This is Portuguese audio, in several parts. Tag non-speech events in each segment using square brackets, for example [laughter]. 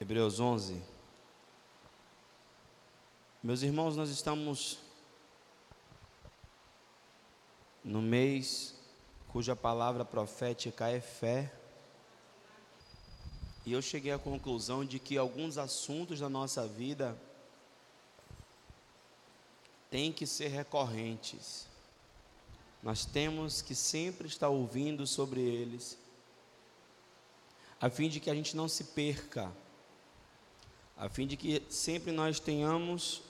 Hebreus 11. Meus irmãos, nós estamos no mês cuja palavra profética é fé. E eu cheguei à conclusão de que alguns assuntos da nossa vida têm que ser recorrentes. Nós temos que sempre estar ouvindo sobre eles, a fim de que a gente não se perca, a fim de que sempre nós tenhamos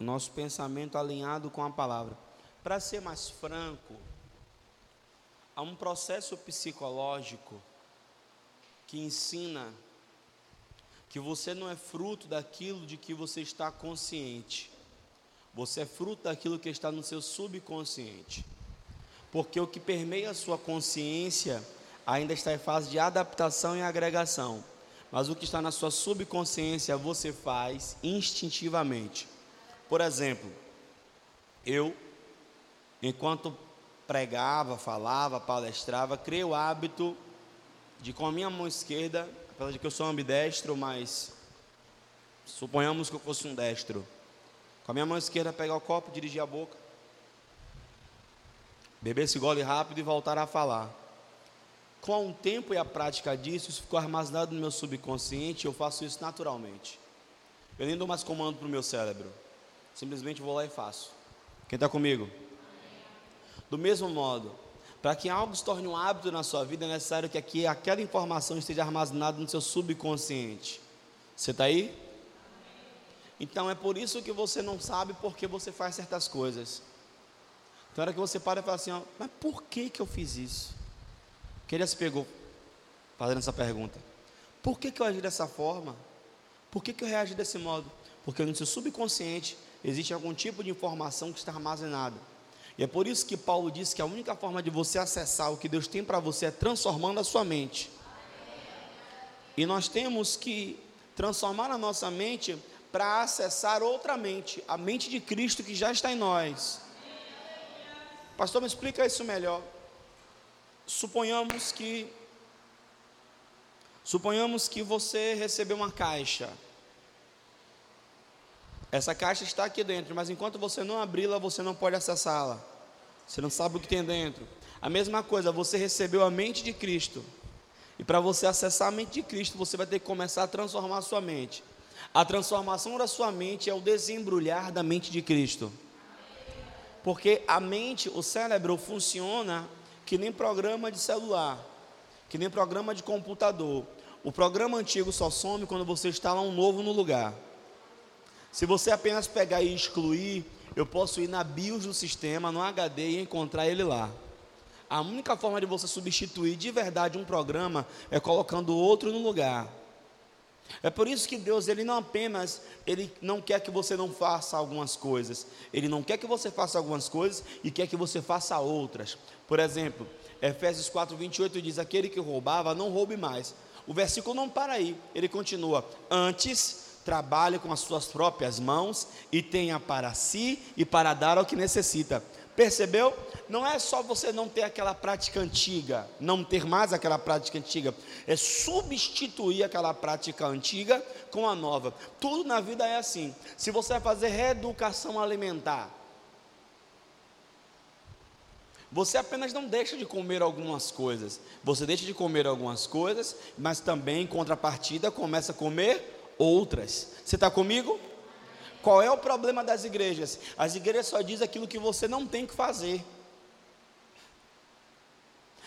o nosso pensamento alinhado com a palavra. Para ser mais franco, há um processo psicológico que ensina que você não é fruto daquilo de que você está consciente. Você é fruto daquilo que está no seu subconsciente. Porque o que permeia a sua consciência ainda está em fase de adaptação e agregação. Mas o que está na sua subconsciência você faz instintivamente. Por exemplo, eu, enquanto pregava, falava, palestrava, criei o hábito de com a minha mão esquerda, apesar de que eu sou ambidestro, mas suponhamos que eu fosse um destro, com a minha mão esquerda pegar o copo, dirigir a boca, beber esse gole rápido e voltar a falar. Com o tempo e a prática disso, isso ficou armazenado no meu subconsciente, eu faço isso naturalmente. Eu nem dou mais comando para o meu cérebro. Simplesmente vou lá e faço. Quem está comigo? Do mesmo modo, para que algo se torne um hábito na sua vida, é necessário que aqui, aquela informação esteja armazenada no seu subconsciente. Você está aí? Então é por isso que você não sabe porque você faz certas coisas. Então era que você para e fala assim, ó, mas por que que eu fiz isso? Que ele se pegou fazendo essa pergunta. Por que que eu agi dessa forma? Por que que eu reagi desse modo? Porque no seu subconsciente existe algum tipo de informação que está armazenada. E é por isso que Paulo diz que a única forma de você acessar o que Deus tem para você é transformando a sua mente. E nós temos que transformar a nossa mente para acessar outra mente, a mente de Cristo que já está em nós. Pastor, me explica isso melhor. Suponhamos que suponhamos que você recebeu uma caixa essa caixa está aqui dentro, mas enquanto você não abri-la, você não pode acessá-la. Você não sabe o que tem dentro. A mesma coisa, você recebeu a mente de Cristo. E para você acessar a mente de Cristo, você vai ter que começar a transformar a sua mente. A transformação da sua mente é o desembrulhar da mente de Cristo. Porque a mente, o cérebro funciona que nem programa de celular, que nem programa de computador. O programa antigo só some quando você instala um novo no lugar. Se você apenas pegar e excluir, eu posso ir na BIOS do sistema, no HD e encontrar ele lá. A única forma de você substituir de verdade um programa é colocando outro no lugar. É por isso que Deus, ele não apenas, ele não quer que você não faça algumas coisas, ele não quer que você faça algumas coisas e quer que você faça outras. Por exemplo, Efésios 4:28 diz: "Aquele que roubava, não roube mais". O versículo não para aí, ele continua: "Antes trabalhe com as suas próprias mãos e tenha para si e para dar ao que necessita. Percebeu? Não é só você não ter aquela prática antiga, não ter mais aquela prática antiga, é substituir aquela prática antiga com a nova. Tudo na vida é assim. Se você vai fazer reeducação alimentar, você apenas não deixa de comer algumas coisas. Você deixa de comer algumas coisas, mas também em contrapartida começa a comer outras. Você está comigo? Qual é o problema das igrejas? As igrejas só dizem aquilo que você não tem que fazer.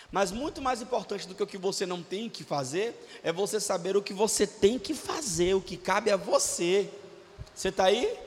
Mas muito mais importante do que o que você não tem que fazer é você saber o que você tem que fazer, o que cabe a você. Você está aí?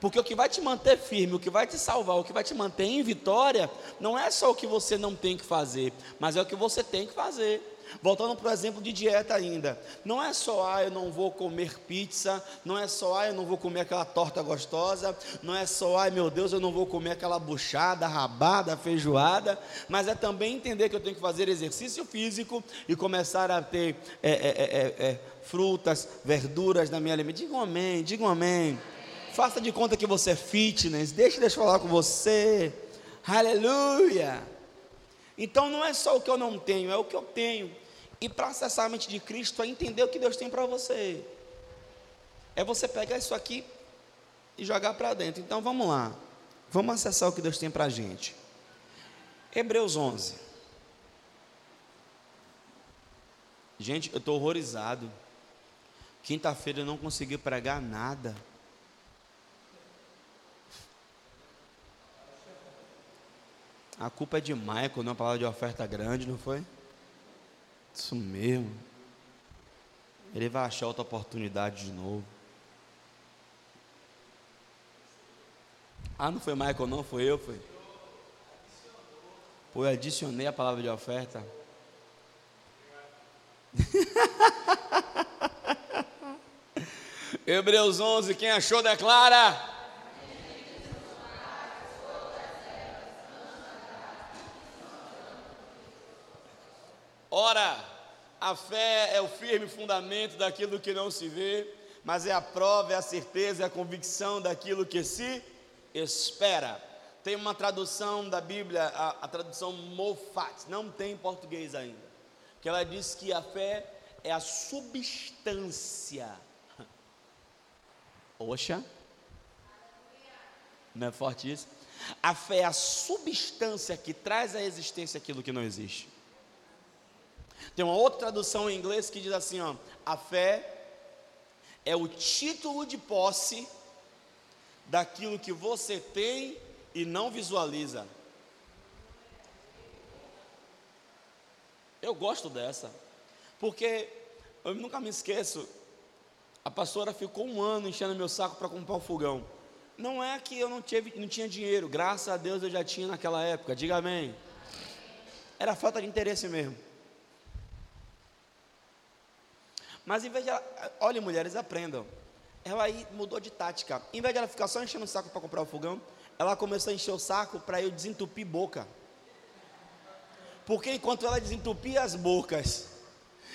Porque o que vai te manter firme, o que vai te salvar, o que vai te manter em vitória, não é só o que você não tem que fazer, mas é o que você tem que fazer. Voltando para o exemplo de dieta ainda, não é só, ah, eu não vou comer pizza, não é só, ah, eu não vou comer aquela torta gostosa, não é só, ai meu Deus, eu não vou comer aquela buchada, rabada, feijoada, mas é também entender que eu tenho que fazer exercício físico e começar a ter é, é, é, frutas, verduras na minha alimentação. Diga um amém, diga um amém. Faça de conta que você é fitness, deixa eu falar com você. Aleluia. Então não é só o que eu não tenho, é o que eu tenho. E para acessar a mente de Cristo é entender o que Deus tem para você. É você pegar isso aqui e jogar para dentro. Então vamos lá. Vamos acessar o que Deus tem para a gente. Hebreus 11. Gente, eu estou horrorizado. Quinta-feira eu não consegui pregar nada. A culpa é de Michael, não é palavra de oferta grande, não foi? Isso mesmo. Ele vai achar outra oportunidade de novo. Ah, não foi Michael, não, foi eu, foi. Pô, eu adicionei a palavra de oferta. [laughs] Hebreus 11, quem achou, declara. Ora, a fé é o firme fundamento daquilo que não se vê, mas é a prova, é a certeza, é a convicção daquilo que se espera. Tem uma tradução da Bíblia, a, a tradução Mofat, não tem em português ainda, que ela diz que a fé é a substância. [laughs] Oxa, não é forte isso? A fé é a substância que traz à existência aquilo que não existe. Tem uma outra tradução em inglês que diz assim: ó, a fé é o título de posse daquilo que você tem e não visualiza. Eu gosto dessa, porque eu nunca me esqueço. A pastora ficou um ano enchendo meu saco para comprar um fogão. Não é que eu não, tive, não tinha dinheiro, graças a Deus eu já tinha naquela época, diga amém. Era falta de interesse mesmo. Mas em vez de ela, olha mulheres, aprendam. Ela aí mudou de tática. Em vez de ela ficar só enchendo o saco para comprar o fogão, ela começou a encher o saco para eu desentupir boca. Porque enquanto ela desentupia as bocas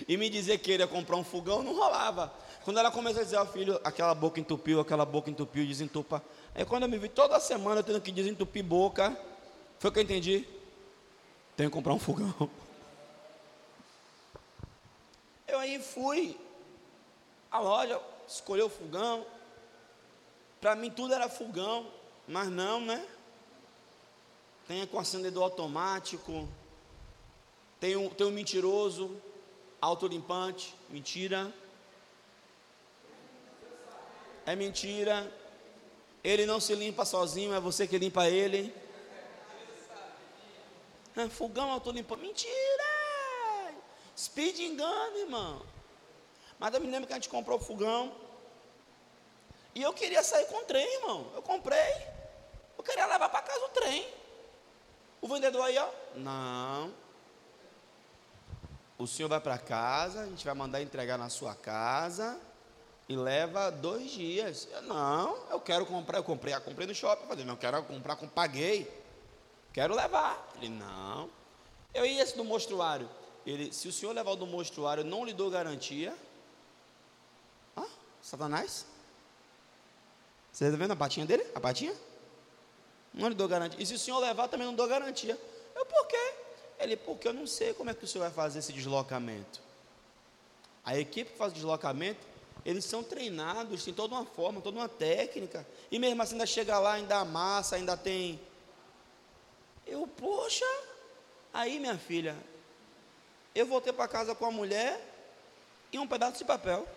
e me dizer que queria comprar um fogão, não rolava. Quando ela começou a dizer ao filho, aquela boca entupiu, aquela boca entupiu, desentupa. Aí quando eu me vi toda semana tendo que desentupir boca, foi o que eu entendi. Tenho que comprar um fogão. Eu aí fui à loja, escolheu o fogão. Para mim tudo era fogão, mas não, né? Tem com acendedor automático. Tem um, tem um mentiroso, autolimpante, mentira. É mentira. Ele não se limpa sozinho, é você que limpa ele. É, fogão autolimpante. Mentira! Speed engano, irmão. Mas eu me lembro que a gente comprou o fogão. E eu queria sair com o trem, irmão. Eu comprei. Eu queria levar para casa o trem. O vendedor aí, ó. Não. O senhor vai para casa, a gente vai mandar entregar na sua casa e leva dois dias. Eu, não, eu quero comprar. Eu comprei, eu comprei no shopping. Eu falei, não, eu quero comprar, com paguei. Quero levar. Ele, não. Eu ia esse do mostruário ele, se o senhor levar do mostruário, não lhe dou garantia. Ah, Satanás? Você está vendo a patinha dele? A patinha? Não lhe dou garantia. E se o senhor levar, também não dou garantia. Eu, por quê? Ele, porque eu não sei como é que o senhor vai fazer esse deslocamento. A equipe que faz o deslocamento, eles são treinados, tem toda uma forma, toda uma técnica. E mesmo assim ainda chega lá, ainda amassa, ainda tem. Eu, poxa, aí minha filha, eu voltei para casa com a mulher e um pedaço de papel.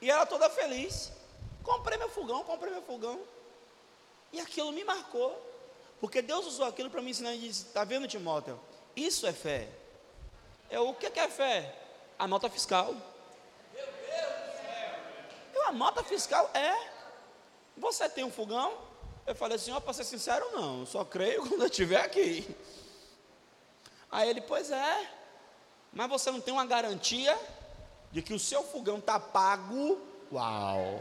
E ela toda feliz. Comprei meu fogão, comprei meu fogão. E aquilo me marcou. Porque Deus usou aquilo para me ensinar e disse: Está vendo, Timóteo? Isso é fé. É o que é fé? A nota fiscal. Meu Deus do céu. A nota fiscal é. Você tem um fogão? Eu falei assim: ó, para ser sincero, não. Só creio [laughs] quando eu estiver aqui. Aí ele, pois é, mas você não tem uma garantia de que o seu fogão está pago. Uau!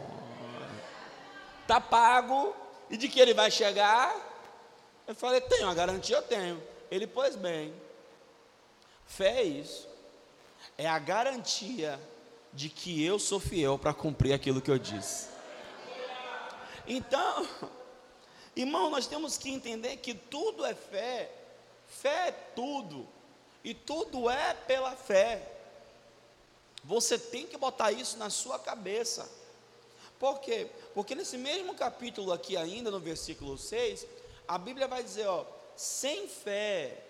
Está pago e de que ele vai chegar. Eu falei, tenho uma garantia, eu tenho. Ele, pois bem, fé é isso. É a garantia de que eu sou fiel para cumprir aquilo que eu disse. Então, [laughs] irmão, nós temos que entender que tudo é fé Fé é tudo, e tudo é pela fé. Você tem que botar isso na sua cabeça. Por quê? Porque nesse mesmo capítulo aqui, ainda no versículo 6, a Bíblia vai dizer: ó, sem fé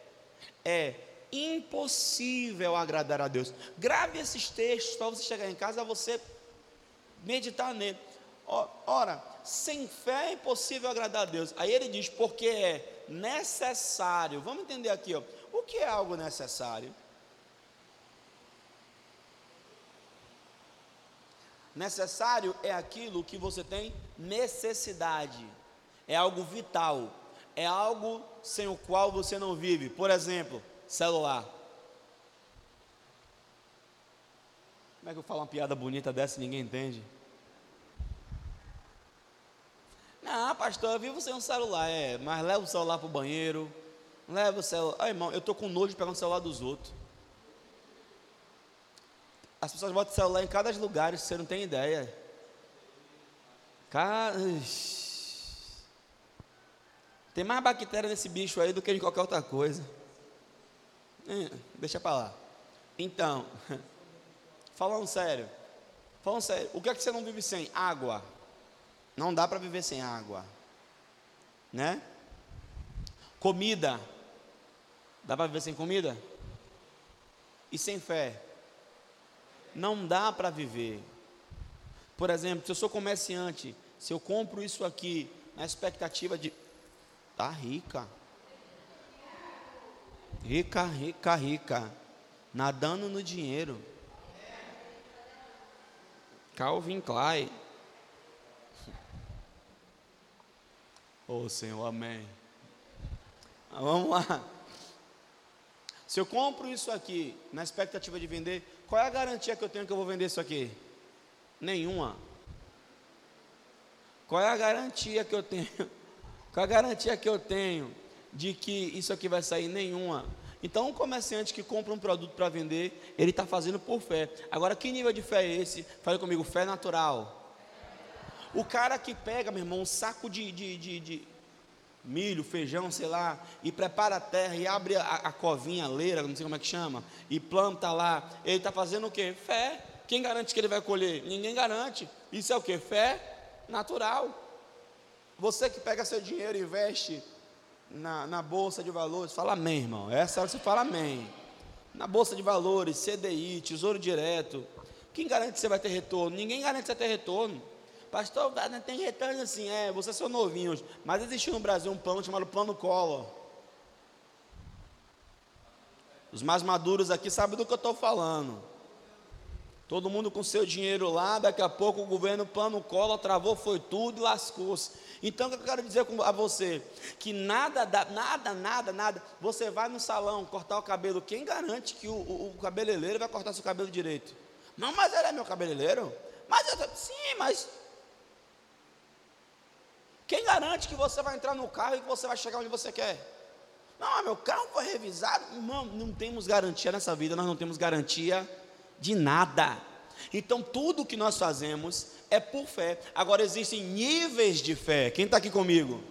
é impossível agradar a Deus. Grave esses textos para você chegar em casa, você meditar nele. Ora, sem fé é impossível agradar a Deus. Aí ele diz, porque é necessário. Vamos entender aqui, ó. O que é algo necessário? Necessário é aquilo que você tem necessidade, é algo vital, é algo sem o qual você não vive. Por exemplo, celular. Como é que eu falo uma piada bonita dessa e ninguém entende? Não, pastor, eu vivo sem um celular, é, mas leva o celular para o banheiro, leva o celular. Ai, irmão, eu estou com nojo de pegar o celular dos outros. As pessoas botam o celular em cada lugar, você não tem ideia. Cara, tem mais bactéria nesse bicho aí do que em qualquer outra coisa. É, deixa para lá. Então, [laughs] falando sério, falando sério, o que é que você não vive sem? Água. Não dá para viver sem água, né? Comida. Dá para viver sem comida? E sem fé? Não dá para viver. Por exemplo, se eu sou comerciante, se eu compro isso aqui na expectativa de tá rica. Rica, rica, rica. Nadando no dinheiro. Calvin Klein. Oh Senhor, amém. Vamos lá. Se eu compro isso aqui na expectativa de vender, qual é a garantia que eu tenho que eu vou vender isso aqui? Nenhuma. Qual é a garantia que eu tenho? [laughs] Qual é a garantia que eu tenho de que isso aqui vai sair? Nenhuma. Então, um comerciante que compra um produto para vender, ele está fazendo por fé. Agora, que nível de fé é esse? Fale comigo, fé natural. O cara que pega, meu irmão, um saco de, de, de, de milho, feijão, sei lá, e prepara a terra e abre a, a covinha, a leira, não sei como é que chama, e planta lá, ele está fazendo o quê? Fé. Quem garante que ele vai colher? Ninguém garante. Isso é o que? Fé natural. Você que pega seu dinheiro e investe na, na bolsa de valores, fala amém, irmão. Essa hora você fala amém. Na bolsa de valores, CDI, Tesouro Direto. Quem garante que você vai ter retorno? Ninguém garante que você vai ter retorno. Pastor, tem retorno assim, é, vocês são novinhos, mas existe no Brasil um plano chamado Plano Collor. Os mais maduros aqui sabem do que eu estou falando. Todo mundo com seu dinheiro lá, daqui a pouco o governo Plano Collor travou, foi tudo e lascou-se. Então, eu quero dizer a você? Que nada, nada, nada, nada. Você vai no salão cortar o cabelo, quem garante que o, o, o cabeleireiro vai cortar seu cabelo direito? Não, mas ele é meu cabeleireiro? Mas eu, sim, mas quem garante que você vai entrar no carro e que você vai chegar onde você quer? Não, meu carro foi revisado. Não, não temos garantia nessa vida, nós não temos garantia de nada. Então, tudo que nós fazemos é por fé. Agora, existem níveis de fé. Quem está aqui comigo?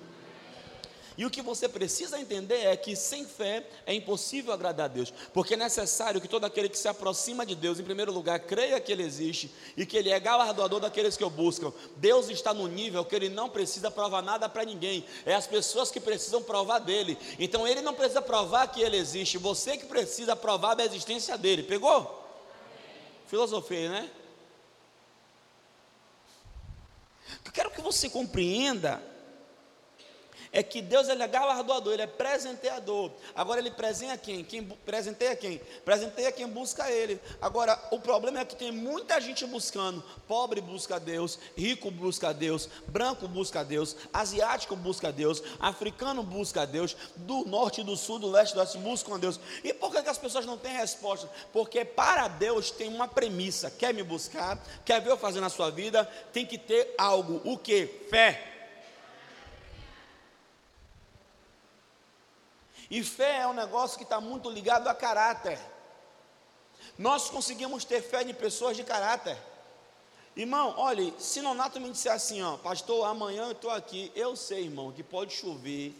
E o que você precisa entender é que sem fé é impossível agradar a Deus, porque é necessário que todo aquele que se aproxima de Deus, em primeiro lugar, creia que Ele existe e que Ele é galardoador daqueles que o buscam. Deus está no nível que Ele não precisa provar nada para ninguém, é as pessoas que precisam provar dele. Então Ele não precisa provar que Ele existe, você que precisa provar da existência dele. Pegou? Filosofia, né? Eu quero que você compreenda é que Deus ele é galardoador, ele é presenteador. Agora ele presenteia quem? Quem presenteia quem? Presenteia quem busca ele. Agora, o problema é que tem muita gente buscando. Pobre busca Deus, rico busca Deus, branco busca Deus, asiático busca Deus, africano busca Deus, do norte, do sul, do leste, do oeste buscam Deus. E por que, que as pessoas não têm resposta? Porque para Deus tem uma premissa: quer me buscar, quer ver eu fazer na sua vida, tem que ter algo. O que? Fé. E fé é um negócio que está muito ligado a caráter. Nós conseguimos ter fé em pessoas de caráter. Irmão, olha, se Nonato me disser assim, ó, pastor, amanhã eu estou aqui, eu sei, irmão, que pode chover,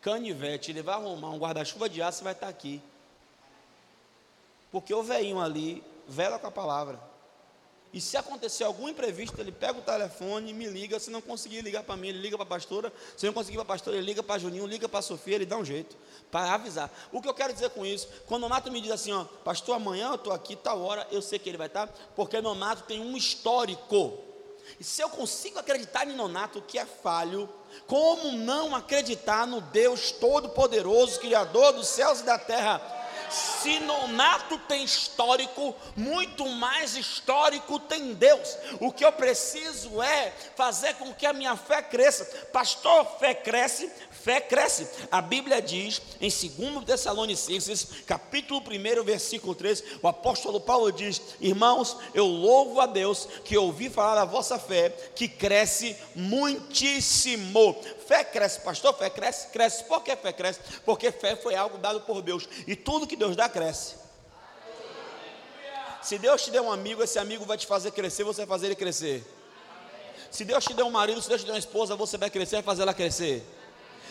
canivete, ele vai arrumar um guarda-chuva de aço e vai estar aqui. Porque o velhinho ali vela com a palavra. E se acontecer algum imprevisto, ele pega o telefone e me liga. Se não conseguir ligar para mim, ele liga para a pastora. Se não conseguir para a pastora, ele liga para Juninho, liga para a Sofia, ele dá um jeito para avisar. O que eu quero dizer com isso? Quando o Nato me diz assim, ó, pastor, amanhã eu estou aqui, tal hora, eu sei que ele vai estar, porque Nonato tem um histórico. E se eu consigo acreditar em Nonato, que é falho, como não acreditar no Deus Todo-Poderoso, Criador dos céus e da terra? Se Nonato tem histórico, muito mais histórico tem Deus. O que eu preciso é fazer com que a minha fé cresça. Pastor, fé cresce, fé cresce. A Bíblia diz em 2 Tessalonicenses, capítulo 1, versículo 3, o apóstolo Paulo diz: Irmãos, eu louvo a Deus que ouvi falar da vossa fé, que cresce muitíssimo. Fé cresce, pastor, fé cresce, cresce. Por que fé cresce? Porque fé foi algo dado por Deus. E tudo que Deus dá, cresce. Se Deus te der um amigo, esse amigo vai te fazer crescer, você vai fazer ele crescer. Se Deus te der um marido, se Deus te der uma esposa, você vai crescer, vai fazer ela crescer.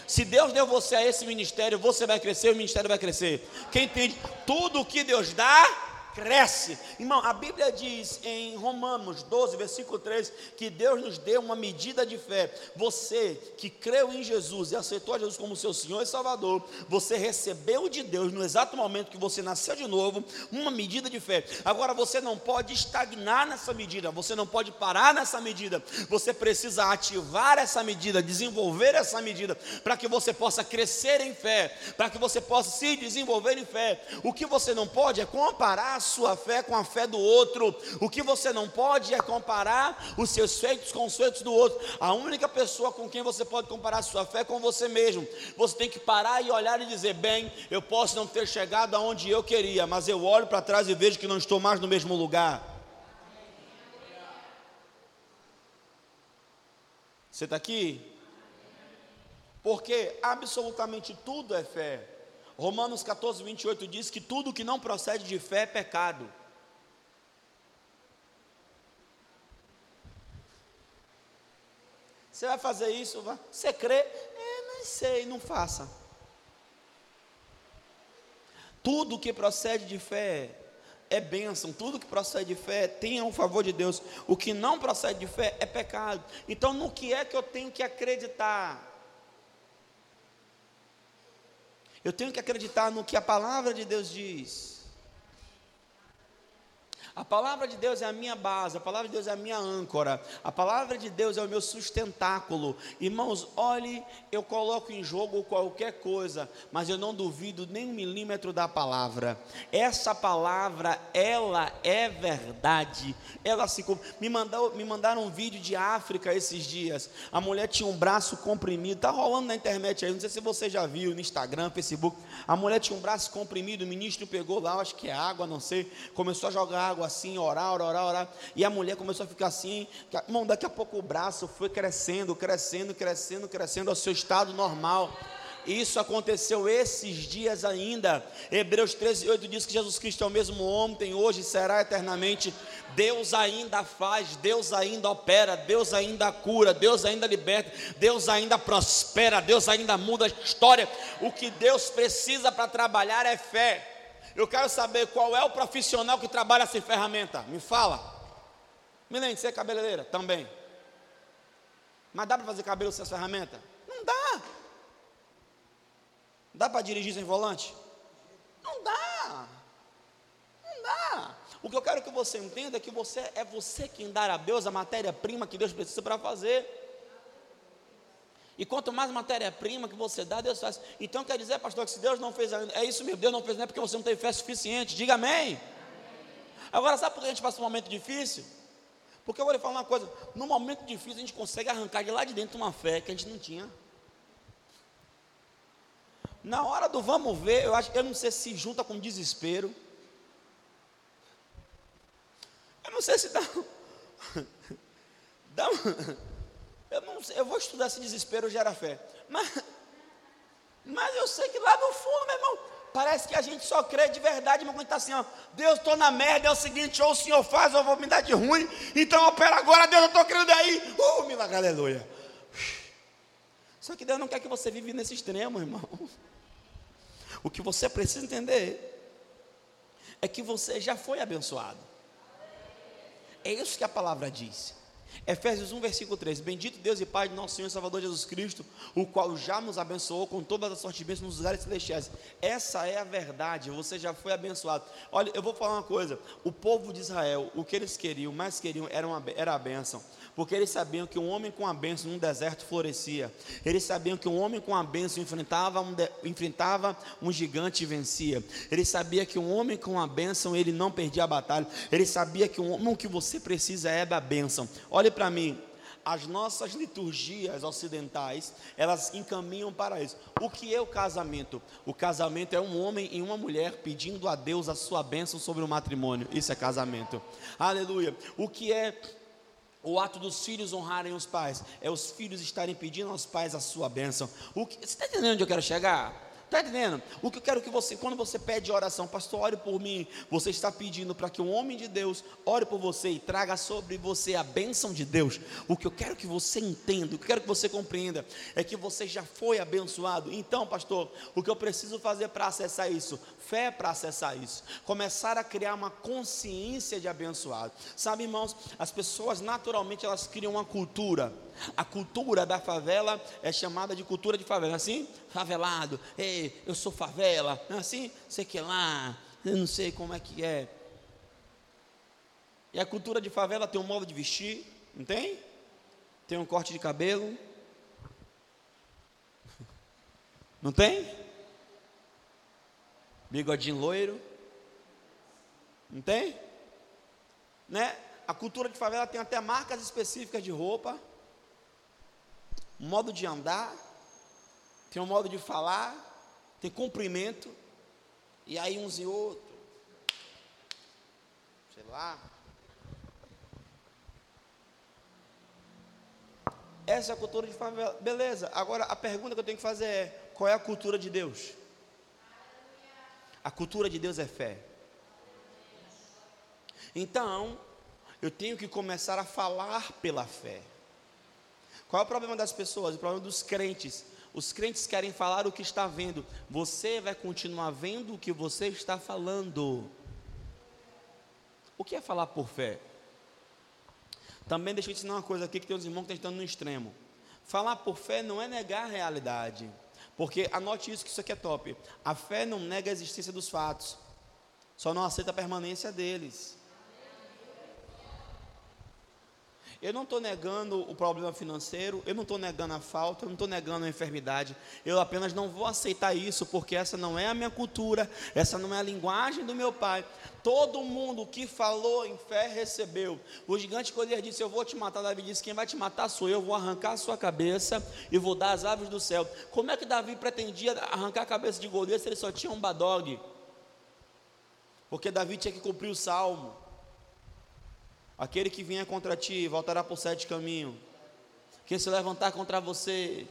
Se Deus deu você a esse ministério, você vai crescer, o ministério vai crescer. Quem entende? Tudo que Deus dá, cresce. Irmão, a Bíblia diz em Romanos 12, versículo 3, que Deus nos deu uma medida de fé. Você que creu em Jesus e aceitou a Jesus como seu Senhor e Salvador, você recebeu de Deus no exato momento que você nasceu de novo, uma medida de fé. Agora você não pode estagnar nessa medida, você não pode parar nessa medida. Você precisa ativar essa medida, desenvolver essa medida, para que você possa crescer em fé, para que você possa se desenvolver em fé. O que você não pode é comparar sua fé com a fé do outro. O que você não pode é comparar os seus feitos com os feitos do outro. A única pessoa com quem você pode comparar a sua fé é com você mesmo. Você tem que parar e olhar e dizer: bem, eu posso não ter chegado aonde eu queria, mas eu olho para trás e vejo que não estou mais no mesmo lugar. Você está aqui? Porque absolutamente tudo é fé. Romanos 14, 28 diz que tudo que não procede de fé é pecado. Você vai fazer isso? Você crê? É, não sei, não faça. Tudo que procede de fé é bênção, tudo que procede de fé tem o favor de Deus. O que não procede de fé é pecado. Então, no que é que eu tenho que acreditar? Eu tenho que acreditar no que a palavra de Deus diz. A palavra de Deus é a minha base, a palavra de Deus é a minha âncora, a palavra de Deus é o meu sustentáculo. Irmãos, olhe, eu coloco em jogo qualquer coisa, mas eu não duvido nem um milímetro da palavra. Essa palavra, ela é verdade. Ela se me mandou, me mandaram um vídeo de África esses dias. A mulher tinha um braço comprimido, tá rolando na internet aí, não sei se você já viu no Instagram, Facebook. A mulher tinha um braço comprimido, o ministro pegou lá, acho que é água, não sei, começou a jogar água assim, orar, orar, orar. E a mulher começou a ficar assim. Irmão, daqui a pouco o braço foi crescendo, crescendo, crescendo, crescendo ao seu estado normal. Isso aconteceu esses dias ainda. Hebreus 13, 8 diz que Jesus Cristo é o mesmo ontem, hoje será eternamente. Deus ainda faz, Deus ainda opera, Deus ainda cura, Deus ainda liberta, Deus ainda prospera, Deus ainda muda a história. O que Deus precisa para trabalhar é fé. Eu quero saber qual é o profissional que trabalha sem ferramenta. Me fala. Milene, você é cabeleireira? Também. Mas dá para fazer cabelo sem ferramenta? Não dá. Dá para dirigir sem volante? Não dá. Não dá. O que eu quero que você entenda é que você é você quem dá a Deus a matéria-prima que Deus precisa para fazer. E quanto mais matéria-prima que você dá, Deus faz. Então quer dizer, pastor, que se Deus não fez ainda, é isso mesmo, Deus não fez, não é porque você não tem fé suficiente. Diga amém. Agora, sabe por que a gente passa um momento difícil? Porque eu vou lhe falar uma coisa: no momento difícil a gente consegue arrancar de lá de dentro uma fé que a gente não tinha. Na hora do vamos ver, eu acho que eu não sei se junta com desespero. Eu não sei se dá. [laughs] dá eu, não eu vou estudar se desespero gera fé. Mas, mas eu sei que lá no fundo, meu irmão, parece que a gente só crê de verdade, mas quando está assim, ó, Deus, estou na merda, é o seguinte, ou o Senhor faz, ou eu vou me dar de ruim, então opera agora, Deus, eu estou crendo aí. Uh, milagre, aleluia. Só que Deus não quer que você vive nesse extremo, irmão. O que você precisa entender é que você já foi abençoado. É isso que a palavra diz. Efésios 1, versículo 3: Bendito Deus e Pai de nosso Senhor e Salvador Jesus Cristo, o qual já nos abençoou com todas as sortes de bênçãos nos lugares celestiais. Essa é a verdade, você já foi abençoado. Olha, eu vou falar uma coisa: o povo de Israel, o que eles queriam, mais queriam, era, uma, era a bênção porque eles sabiam que um homem com a bênção num deserto florescia. Eles sabiam que um homem com a bênção enfrentava um, de, enfrentava um gigante e vencia. Eles sabiam que um homem com a bênção ele não perdia a batalha. Ele sabia que um homem que você precisa é da bênção. Olhe para mim, as nossas liturgias ocidentais, elas encaminham para isso. O que é o casamento? O casamento é um homem e uma mulher pedindo a Deus a sua bênção sobre o matrimônio. Isso é casamento. Aleluia. O que é o ato dos filhos honrarem os pais é os filhos estarem pedindo aos pais a sua bênção. O que, você está entendendo onde eu quero chegar? Está entendendo? O que eu quero que você, quando você pede oração, pastor, ore por mim, você está pedindo para que um homem de Deus ore por você e traga sobre você a bênção de Deus. O que eu quero que você entenda, o que eu quero que você compreenda, é que você já foi abençoado. Então, pastor, o que eu preciso fazer para acessar isso? Fé para acessar isso. Começar a criar uma consciência de abençoado. Sabe, irmãos, as pessoas naturalmente elas criam uma cultura a cultura da favela é chamada de cultura de favela, é assim? Favelado, ei, eu sou favela, é assim? Sei que lá, eu não sei como é que é. E a cultura de favela tem um modo de vestir, não tem? Tem um corte de cabelo. Não tem? Bigodinho loiro. Não tem? Né? A cultura de favela tem até marcas específicas de roupa modo de andar, tem um modo de falar, tem cumprimento, e aí uns e outros, sei lá. Essa é a cultura de favela. Beleza, agora a pergunta que eu tenho que fazer é: qual é a cultura de Deus? A cultura de Deus é fé. Então, eu tenho que começar a falar pela fé. Qual é o problema das pessoas? O problema dos crentes. Os crentes querem falar o que está vendo. Você vai continuar vendo o que você está falando. O que é falar por fé? Também deixa eu ensinar uma coisa aqui que tem uns irmãos que estão no extremo. Falar por fé não é negar a realidade. Porque anote isso que isso aqui é top. A fé não nega a existência dos fatos. Só não aceita a permanência deles. Eu não estou negando o problema financeiro, eu não estou negando a falta, eu não estou negando a enfermidade. Eu apenas não vou aceitar isso, porque essa não é a minha cultura, essa não é a linguagem do meu pai. Todo mundo que falou em fé recebeu. O gigante Golias disse: Eu vou te matar. Davi disse: Quem vai te matar sou eu. Vou arrancar a sua cabeça e vou dar as aves do céu. Como é que Davi pretendia arrancar a cabeça de Golias se ele só tinha um badog? Porque Davi tinha que cumprir o salmo. Aquele que vier contra ti voltará por sete caminhos. Quem se levantar contra você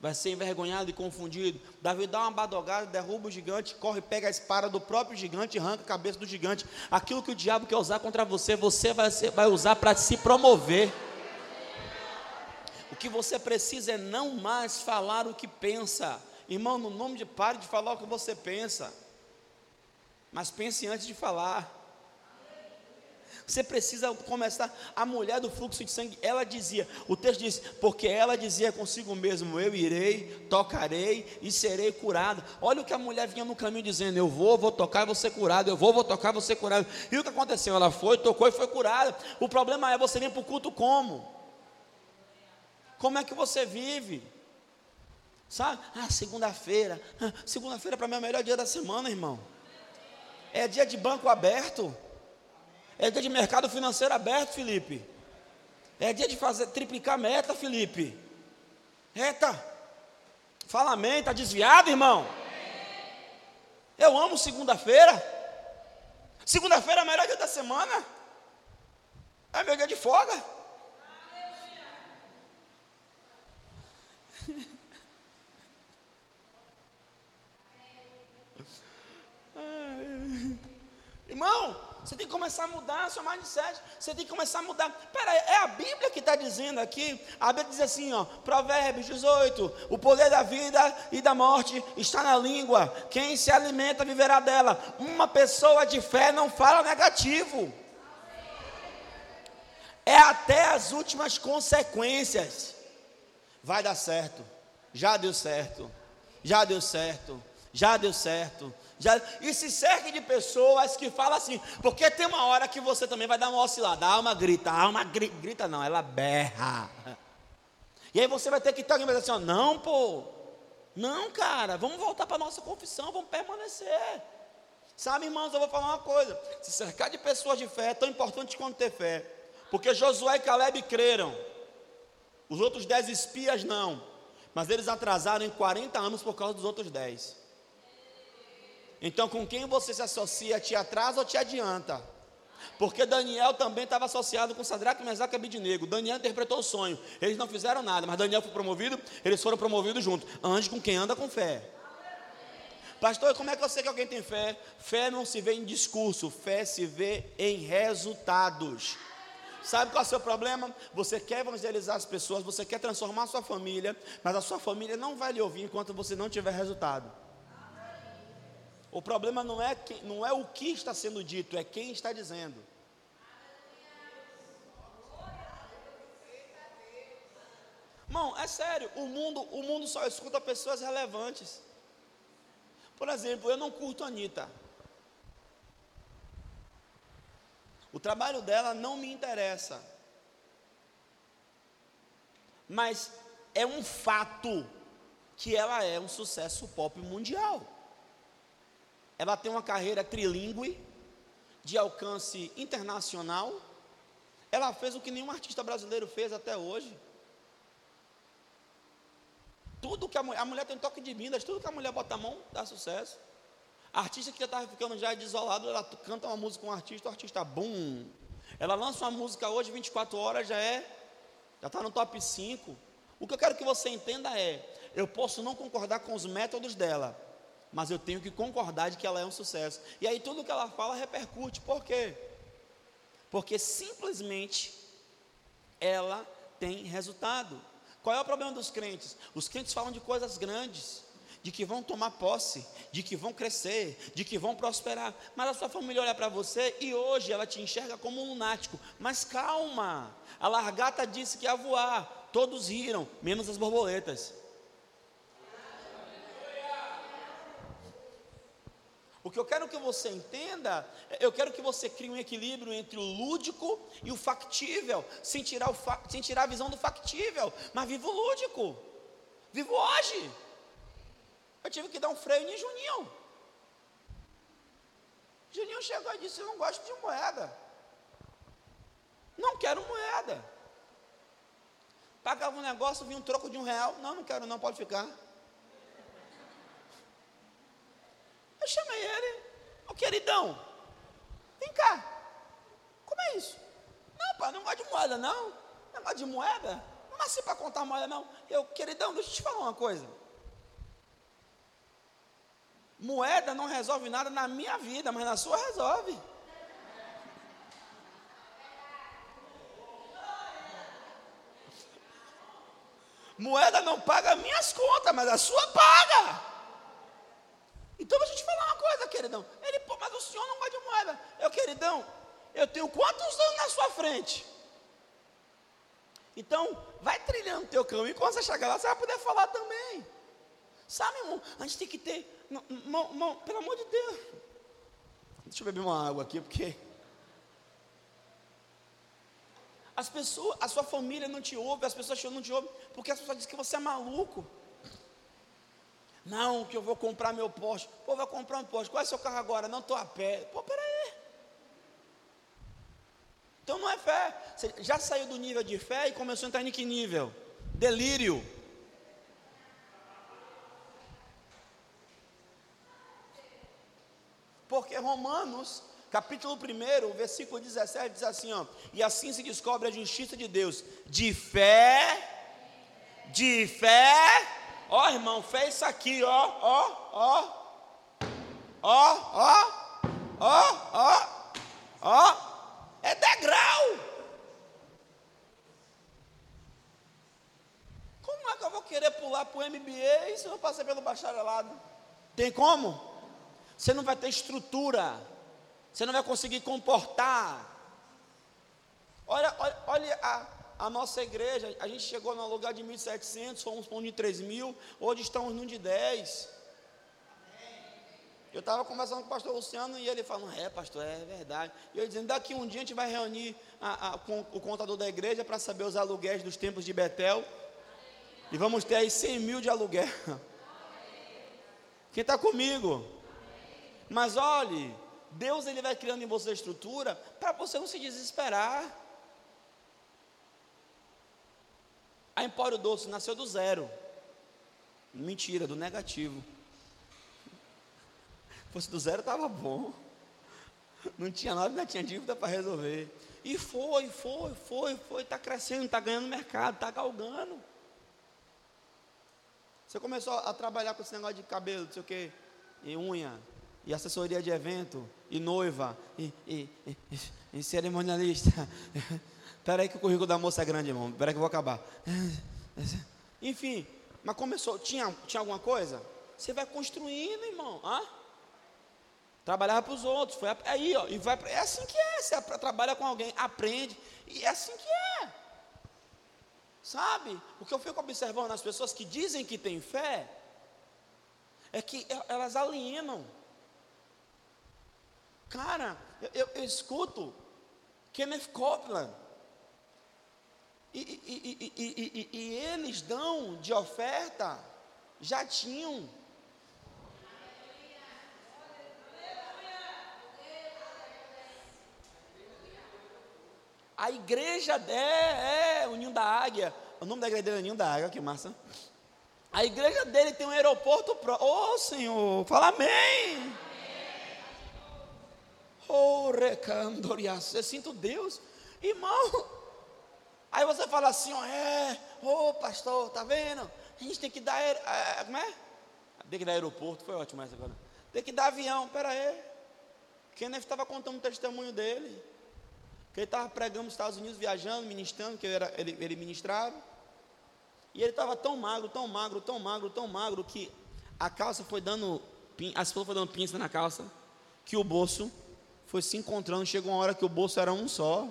vai ser envergonhado e confundido. Davi dá uma badogada, derruba o gigante, corre, pega a espada do próprio gigante arranca a cabeça do gigante. Aquilo que o diabo quer usar contra você, você vai, ser, vai usar para se promover. O que você precisa é não mais falar o que pensa. Irmão, no nome de pare de falar o que você pensa. Mas pense antes de falar. Você precisa começar. A mulher do fluxo de sangue, ela dizia, o texto diz, porque ela dizia consigo mesmo: Eu irei, tocarei e serei curada. Olha o que a mulher vinha no caminho dizendo: Eu vou, vou tocar e vou ser curada. Eu vou, vou tocar, vou ser curada. E o que aconteceu? Ela foi, tocou e foi curada. O problema é você vir para o culto como? Como é que você vive? Sabe? Ah, segunda-feira. Ah, segunda-feira para mim é o melhor dia da semana, irmão. É dia de banco aberto. É dia de mercado financeiro aberto, Felipe. É dia de fazer triplicar meta, Felipe. Eita. Fala amém, está desviado, irmão? Eu amo segunda-feira. Segunda-feira é o melhor dia da semana. É meu dia de folga. [laughs] Irmão, Você tem que começar a mudar seu mindset. Você tem que começar a mudar. Pera, é a Bíblia que está dizendo aqui. A Bíblia diz assim, ó, Provérbios 18: o poder da vida e da morte está na língua. Quem se alimenta viverá dela. Uma pessoa de fé não fala negativo. É até as últimas consequências. Vai dar certo. Já deu certo. Já deu certo. Já deu certo já, e se cerque de pessoas que falam assim, porque tem uma hora que você também vai dar uma oscilada. A alma grita, a alma grita, grita não, ela berra. E aí você vai ter que estar alguém assim, ó, não, pô, não, cara, vamos voltar para a nossa confissão, vamos permanecer. Sabe, irmãos, eu vou falar uma coisa: se cercar de pessoas de fé é tão importante quanto ter fé, porque Josué e Caleb creram, os outros dez espias não, mas eles atrasaram em 40 anos por causa dos outros dez. Então, com quem você se associa, te atrasa ou te adianta? Porque Daniel também estava associado com Sadraque, Mesaque e Abidnego. Daniel interpretou o sonho. Eles não fizeram nada, mas Daniel foi promovido, eles foram promovidos junto. Ande com quem anda com fé. Pastor, como é que eu sei que alguém tem fé? Fé não se vê em discurso, fé se vê em resultados. Sabe qual é o seu problema? Você quer evangelizar as pessoas, você quer transformar a sua família, mas a sua família não vai lhe ouvir enquanto você não tiver resultado. O problema não é, que, não é o que está sendo dito, é quem está dizendo. Irmão, é sério, o mundo, o mundo só escuta pessoas relevantes. Por exemplo, eu não curto a Anitta. O trabalho dela não me interessa. Mas é um fato que ela é um sucesso pop mundial. Ela tem uma carreira trilingue, de alcance internacional. Ela fez o que nenhum artista brasileiro fez até hoje. Tudo que a mulher, a mulher tem toque de Minas, tudo que a mulher bota a mão dá sucesso. A artista que já estava ficando já desolado, ela canta uma música com um artista, o artista, bum. Ela lança uma música hoje, 24 horas, já é, já está no top 5. O que eu quero que você entenda é, eu posso não concordar com os métodos dela, mas eu tenho que concordar de que ela é um sucesso. E aí tudo que ela fala repercute. Por quê? Porque simplesmente ela tem resultado. Qual é o problema dos crentes? Os crentes falam de coisas grandes, de que vão tomar posse, de que vão crescer, de que vão prosperar. Mas a sua família olha para você e hoje ela te enxerga como um lunático. Mas calma, a largata disse que ia voar. Todos riram, menos as borboletas. O que eu quero que você entenda, eu quero que você crie um equilíbrio entre o lúdico e o factível, sem tirar, o fa sem tirar a visão do factível, mas vivo o lúdico, vivo hoje. Eu tive que dar um freio em Juninho. Juninho chegou e disse: Eu não gosto de moeda. Não quero moeda. Pagava um negócio, vinha um troco de um real. Não, não quero, não, pode ficar. Eu chamei ele, ô queridão, vem cá, como é isso? Não, pai, não gosto de moeda, não. Não gosto de moeda? Não nasci para contar moeda, não. Eu, queridão, deixa eu te falar uma coisa. Moeda não resolve nada na minha vida, mas na sua resolve. Moeda não paga minhas contas, mas a sua paga. Então deixa eu te falar uma coisa, queridão. Ele, pô, mas o senhor não gosta de moeda. Eu, queridão, eu tenho quantos anos na sua frente? Então, vai trilhando o teu caminho. Quando você chegar lá, você vai poder falar também. Sabe, irmão? A gente tem que ter. Não, não, pelo amor de Deus. Deixa eu beber uma água aqui, porque. As pessoas, a sua família não te ouve, as pessoas não te ouvem, porque as pessoas dizem que você é maluco. Não, que eu vou comprar meu Porsche. Pô, vai comprar um Porsche. Qual é seu carro agora? Não estou a pé. Pô, peraí. Então não é fé. Você já saiu do nível de fé e começou a entrar em que nível? Delírio. Porque Romanos, capítulo 1, versículo 17, diz assim: ó, E assim se descobre a justiça de Deus, de fé, de fé Ó, irmão, fez isso aqui, ó, ó, ó. Ó, ó, ó, ó, ó. É degrau. Como é que eu vou querer pular para o MBA se eu passei pelo bacharelado? Tem como? Você não vai ter estrutura. Você não vai conseguir comportar. Olha, olha, olha a, a nossa igreja. A gente chegou no lugar de 1.700, fomos para um de 3 mil. Hoje estamos num de 10. Eu estava conversando com o pastor Luciano e ele falando, é pastor, é verdade. E eu dizendo, daqui um dia a gente vai reunir a, a, com o contador da igreja para saber os aluguéis dos tempos de Betel. E vamos ter aí 100 mil de aluguel. [laughs] Quem está comigo? Mas olhe, Deus ele vai criando em você estrutura para você não se desesperar. A Empório Doce nasceu do zero. Mentira, do negativo fosse do zero, estava bom. Não tinha nada, ainda tinha dívida para resolver. E foi, foi, foi, foi, está crescendo, está ganhando mercado, está galgando. Você começou a trabalhar com esse negócio de cabelo, não sei o quê, e unha, e assessoria de evento, e noiva, e, e, e, e cerimonialista. [laughs] Espera aí que o currículo da moça é grande, irmão. Espera aí que eu vou acabar. Enfim, mas começou, tinha, tinha alguma coisa? Você vai construindo, irmão. Ah? Trabalhava para os outros, foi aí, ó, e vai, é assim que é, você trabalha com alguém, aprende, e é assim que é. Sabe? O que eu fico observando nas pessoas que dizem que têm fé, é que elas alienam. Cara, eu, eu, eu escuto Kenneth Copeland, e, e, e, e, eles dão de oferta jatinho A igreja é, é o Ninho da Águia. O nome da igreja é Ninho da Águia, que massa. A igreja dele tem um aeroporto próprio. Oh, Senhor, fala amém. Oh, recandorias. Eu sinto Deus, irmão. Aí você fala assim, ó, é, ô pastor, tá vendo? A gente tem que dar, é, como é? Tem que dar aeroporto, foi ótimo essa agora. Tem que dar avião, pera aí. Kenneth estava contando o testemunho dele. Que ele estava pregando nos Estados Unidos, viajando, ministrando, que era, ele, ele ministrava. E ele estava tão magro, tão magro, tão magro, tão magro, que a calça foi dando, a esposa foi dando pinça na calça, que o bolso foi se encontrando. Chegou uma hora que o bolso era um só.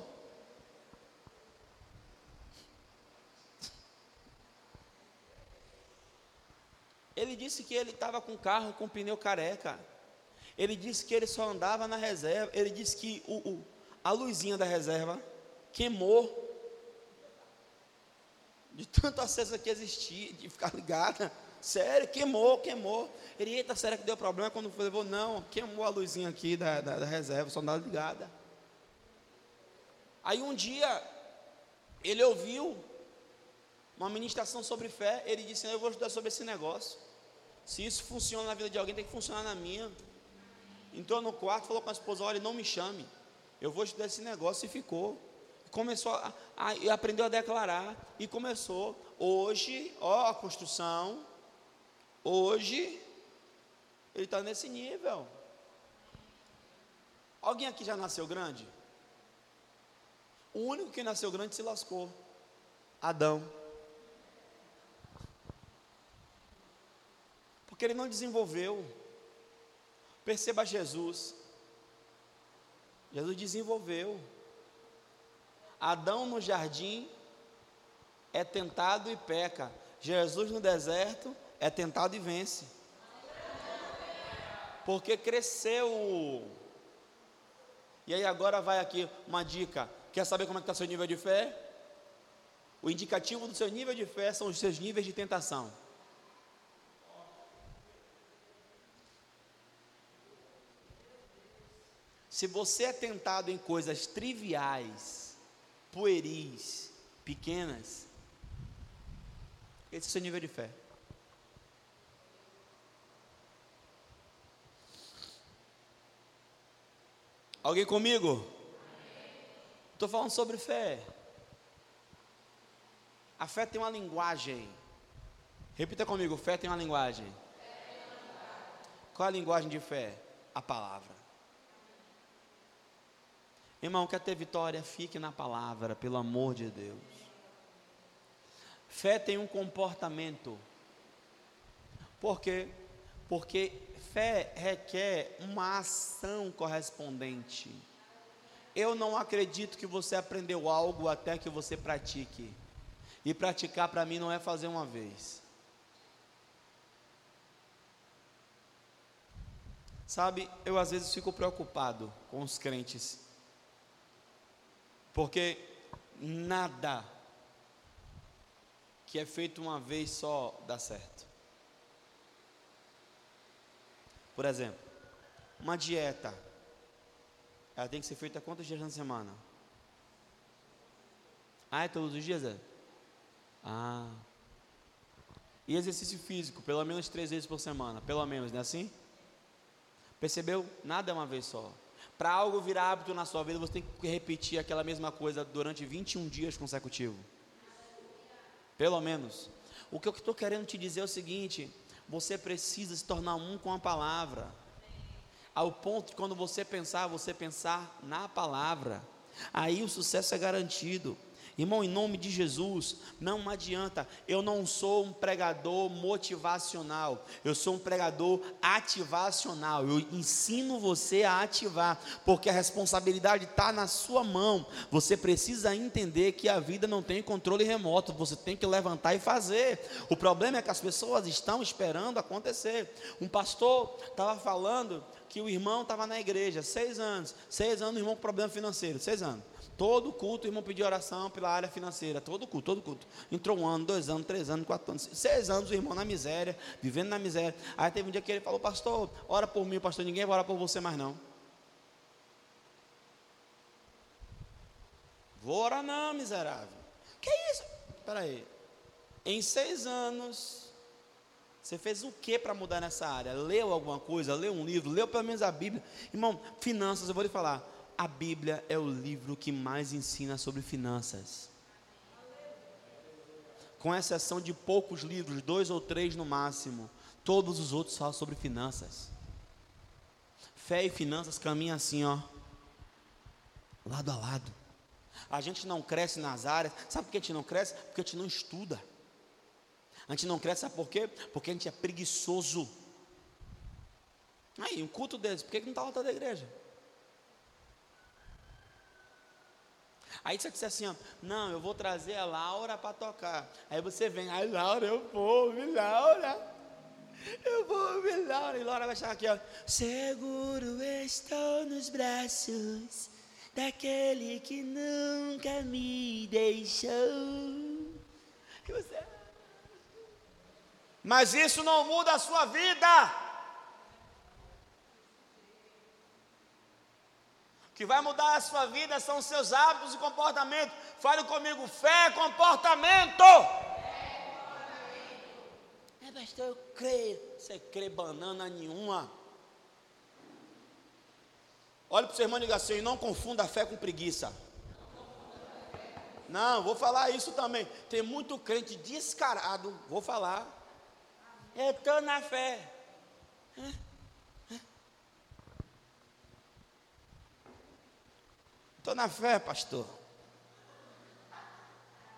Ele disse que ele estava com carro com pneu careca. Ele disse que ele só andava na reserva. Ele disse que o, o a luzinha da reserva queimou de tanto acesso que existia, de ficar ligada. Sério, queimou, queimou. Ele, eita, será que deu problema? Quando levou, não, queimou a luzinha aqui da, da, da reserva, só andava ligada. Aí um dia, ele ouviu uma ministração sobre fé, ele disse, eu vou estudar sobre esse negócio. Se isso funciona na vida de alguém, tem que funcionar na minha. Entrou no quarto, falou com a esposa, olha, não me chame. Eu vou estudar esse negócio e ficou. Começou a, a, aprendeu a declarar. E começou. Hoje, ó, a construção. Hoje, ele está nesse nível. Alguém aqui já nasceu grande? O único que nasceu grande se lascou. Adão. Porque ele não desenvolveu. Perceba Jesus. Jesus desenvolveu. Adão no jardim é tentado e peca. Jesus no deserto é tentado e vence. Porque cresceu. E aí agora vai aqui uma dica. Quer saber como é está seu nível de fé? O indicativo do seu nível de fé são os seus níveis de tentação. Se você é tentado em coisas triviais, pueris, pequenas, esse é o seu nível de fé. Alguém comigo? Estou falando sobre fé. A fé tem uma linguagem. Repita comigo: fé tem uma linguagem. Qual é a linguagem de fé? A palavra. Irmão, quer ter vitória? Fique na palavra, pelo amor de Deus. Fé tem um comportamento. Por quê? Porque fé requer uma ação correspondente. Eu não acredito que você aprendeu algo até que você pratique. E praticar para mim não é fazer uma vez. Sabe, eu às vezes fico preocupado com os crentes. Porque nada que é feito uma vez só dá certo. Por exemplo, uma dieta, ela tem que ser feita quantos dias na semana? Ah, é todos os dias? É? Ah. E exercício físico, pelo menos três vezes por semana, pelo menos, não é assim? Percebeu? Nada é uma vez só. Para algo virar hábito na sua vida, você tem que repetir aquela mesma coisa durante 21 dias consecutivos. Pelo menos. O que eu estou querendo te dizer é o seguinte: você precisa se tornar um com a palavra. Ao ponto de quando você pensar, você pensar na palavra. Aí o sucesso é garantido. Irmão, em nome de Jesus, não adianta. Eu não sou um pregador motivacional. Eu sou um pregador ativacional. Eu ensino você a ativar, porque a responsabilidade está na sua mão. Você precisa entender que a vida não tem controle remoto. Você tem que levantar e fazer. O problema é que as pessoas estão esperando acontecer. Um pastor estava falando que o irmão estava na igreja seis anos. Seis anos, o irmão com problema financeiro. Seis anos. Todo culto, o irmão pediu oração pela área financeira. Todo culto, todo culto. Entrou um ano, dois anos, três anos, quatro anos, seis anos, o irmão na miséria, vivendo na miséria. Aí teve um dia que ele falou, pastor, ora por mim, pastor, ninguém vai orar por você mais não. Vou orar não, miserável. Que isso? Espera aí. Em seis anos, você fez o que para mudar nessa área? Leu alguma coisa? Leu um livro? Leu pelo menos a Bíblia? Irmão, finanças, eu vou lhe falar a Bíblia é o livro que mais ensina sobre finanças. Com exceção de poucos livros, dois ou três no máximo, todos os outros falam sobre finanças. Fé e finanças caminham assim, ó, lado a lado. A gente não cresce nas áreas, sabe por que a gente não cresce? Porque a gente não estuda. A gente não cresce, sabe por quê? Porque a gente é preguiçoso. Aí, um culto desse, por que não está lotado a igreja? Aí você disse assim, ó, não, eu vou trazer a Laura para tocar. Aí você vem, ai Laura, eu vou ouvir Laura. Eu vou ouvir Laura. E Laura vai estar aqui, ó. Seguro estou nos braços daquele que nunca me deixou. E você... Mas isso não muda a sua vida. Que vai mudar a sua vida são seus hábitos e comportamento. Fale comigo, fé é comportamento. É, pastor, eu creio. Você crê banana nenhuma. Olha para o seu irmão e diga assim: não confunda a fé com preguiça. Não, vou falar isso também. Tem muito crente descarado, vou falar. Eu estou na fé. Estou na fé, pastor.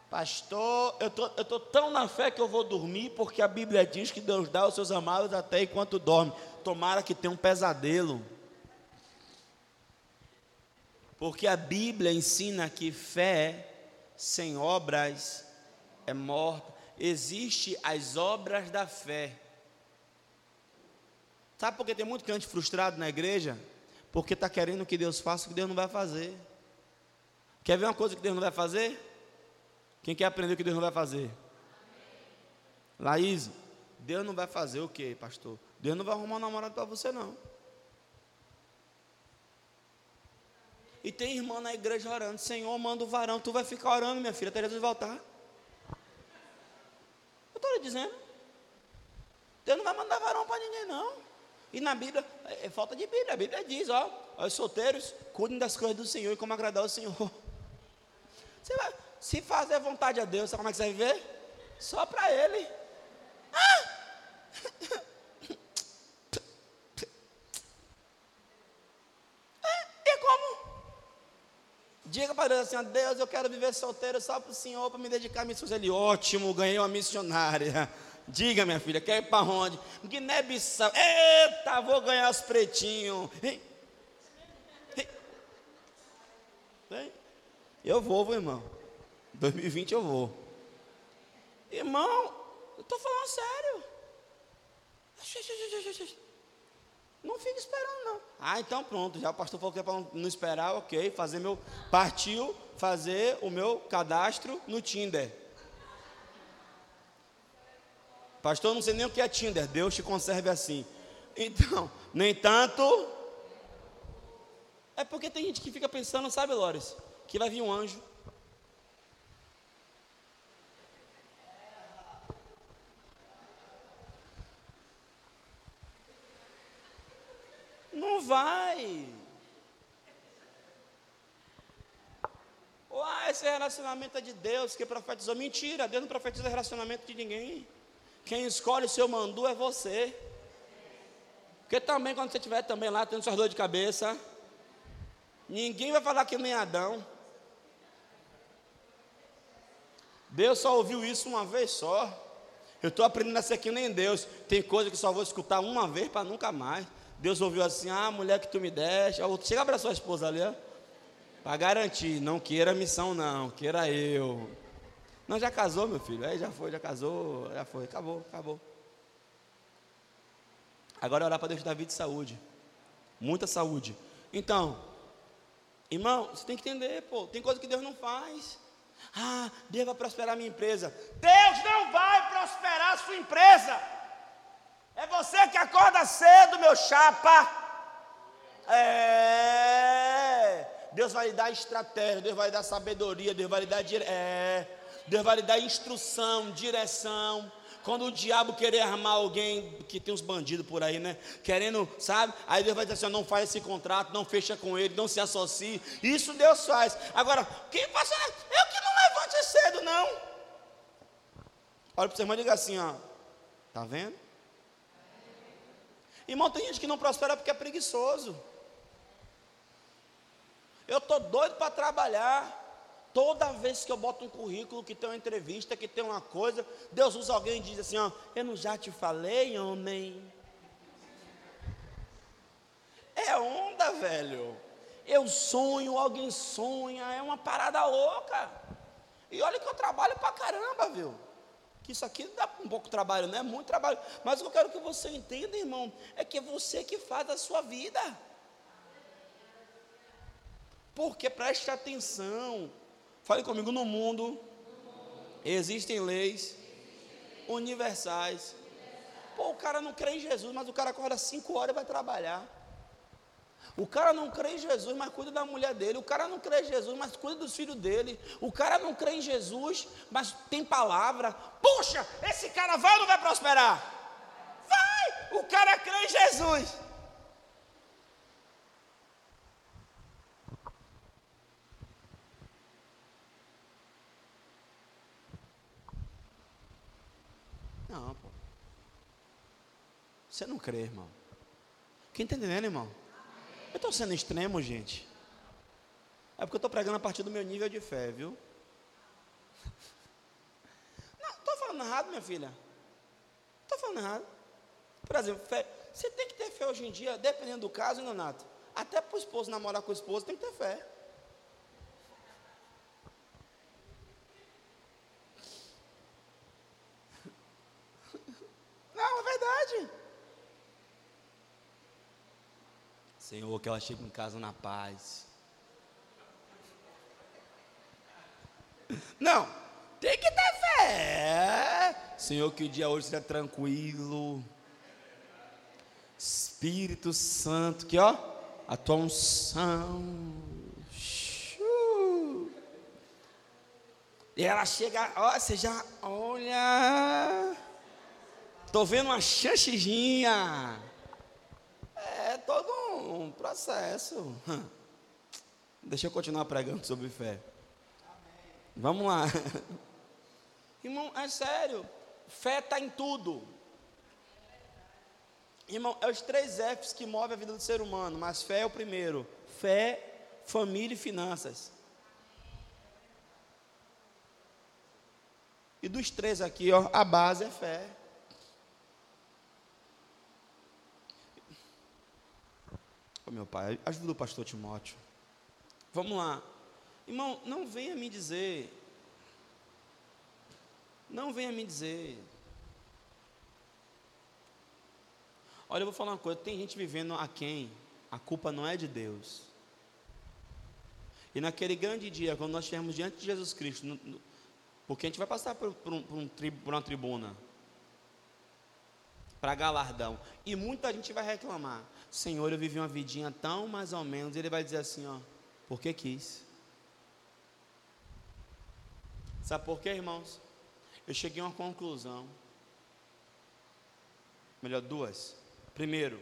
Pastor, eu tô, estou tão na fé que eu vou dormir, porque a Bíblia diz que Deus dá aos seus amados até enquanto dorme. Tomara que tenha um pesadelo. Porque a Bíblia ensina que fé sem obras é morta. Existem as obras da fé. Sabe por que tem muito crente frustrado na igreja? Porque está querendo que Deus faça o que Deus não vai fazer. Quer ver uma coisa que Deus não vai fazer? Quem quer aprender o que Deus não vai fazer? Laís, Deus não vai fazer o que, pastor? Deus não vai arrumar um namorado para você, não. E tem irmã na igreja orando, Senhor, manda o varão, tu vai ficar orando, minha filha, até Jesus voltar. Eu estou lhe dizendo. Deus não vai mandar varão para ninguém, não. E na Bíblia, é, é falta de Bíblia. A Bíblia diz, ó, os solteiros, cuidem das coisas do Senhor e como agradar o Senhor. Você vai, se fazer vontade a Deus, sabe como é que você vai viver? Só para Ele. Ah! É, e como? Diga para Deus assim: Deus, eu quero viver solteiro só para o Senhor, para me dedicar a missões. Ele, ótimo, ganhei uma missionária. Diga, minha filha, quer ir para onde? Guiné-Bissau. Eita, vou ganhar os pretinhos. Eu vou, vou, irmão. 2020 eu vou. Irmão, eu estou falando sério. Não fica esperando, não. Ah, então pronto. Já o pastor falou que é para não esperar, ok. Fazer meu. Partiu fazer o meu cadastro no Tinder. Pastor, não sei nem o que é Tinder. Deus te conserve assim. Então, no entanto. É porque tem gente que fica pensando, sabe, Lores? Que vai vir um anjo. Não vai. Ah, esse relacionamento é de Deus que profetizou. Mentira, Deus não profetiza relacionamento de ninguém. Quem escolhe o seu mandu é você. Porque também quando você estiver também lá tendo suas dor de cabeça, ninguém vai falar que nem Adão. Deus só ouviu isso uma vez só. Eu estou aprendendo a ser que nem Deus. Tem coisa que só vou escutar uma vez para nunca mais. Deus ouviu assim, ah, mulher que tu me deste. Chega para sua esposa ali, ó. Para garantir, não queira missão não, queira eu. Não, já casou, meu filho. Aí já foi, já casou, já foi. Acabou, acabou. Agora orar para Deus dar vida e saúde. Muita saúde. Então, irmão, você tem que entender, pô, tem coisa que Deus não faz. Ah, Deus vai prosperar minha empresa. Deus não vai prosperar a sua empresa. É você que acorda cedo, meu chapa. É. Deus vai lhe dar estratégia, Deus vai lhe dar sabedoria, Deus vai lhe dar dire... é. Deus vai lhe dar instrução, direção. Quando o diabo querer armar alguém, que tem uns bandidos por aí, né? Querendo, sabe? Aí Deus vai dizer assim: não faz esse contrato, não fecha com ele, não se associe. Isso Deus faz. Agora, quem passa, eu que não levante cedo, não. Olha para você, irmão, diga assim: ó, tá vendo? Irmão, tem gente que não prospera porque é preguiçoso. Eu estou doido para trabalhar. Toda vez que eu boto um currículo, que tem uma entrevista, que tem uma coisa, Deus usa alguém e diz assim: ó, eu não já te falei, homem. É onda, velho. Eu sonho, alguém sonha, é uma parada louca. E olha que eu trabalho pra caramba, viu? Que isso aqui dá um pouco de trabalho, não é muito trabalho. Mas o que eu quero que você entenda, irmão, é que é você que faz a sua vida. Porque preste atenção, Fale comigo, no mundo existem leis universais. Pô, o cara não crê em Jesus, mas o cara acorda cinco horas e vai trabalhar. O cara não crê em Jesus, mas cuida da mulher dele. O cara não crê em Jesus, mas cuida dos filhos dele. O cara não crê em Jesus, mas tem palavra. Puxa, esse cara vai ou não vai prosperar? Vai! O cara crê em Jesus. Não, pô. Você não crê, irmão. Quem está entendendo, irmão? Eu estou sendo extremo, gente. É porque eu estou pregando a partir do meu nível de fé, viu? [laughs] Não, estou falando errado, minha filha. Estou falando errado. Por exemplo, fé. Você tem que ter fé hoje em dia, dependendo do caso, Nonato. Até para o esposo namorar com o esposo, tem que ter fé. Senhor, que ela chegue em casa na paz. Não, tem que ter fé. Senhor, que o dia hoje seja tranquilo. Espírito Santo, que ó, a tua unção. E ela chega, ó, você já olha. Tô vendo uma chanchijinha. É todo um processo. [laughs] Deixa eu continuar pregando sobre fé. Vamos lá. [laughs] Irmão, é sério. Fé está em tudo. Irmão, é os três F's que movem a vida do ser humano, mas fé é o primeiro. Fé, família e finanças. E dos três aqui, ó, a base é fé. Meu pai, ajuda o pastor Timóteo. Vamos lá. Irmão, não venha me dizer. Não venha me dizer. Olha, eu vou falar uma coisa: tem gente vivendo a quem a culpa não é de Deus. E naquele grande dia, quando nós estivermos diante de Jesus Cristo, no, no, porque a gente vai passar por, por, um, por, um, por uma tribuna para galardão, e muita gente vai reclamar: Senhor, eu vivi uma vidinha tão mais ou menos. Ele vai dizer assim: ó, porque quis. Sabe por quê, irmãos? Eu cheguei a uma conclusão. Melhor, duas. Primeiro,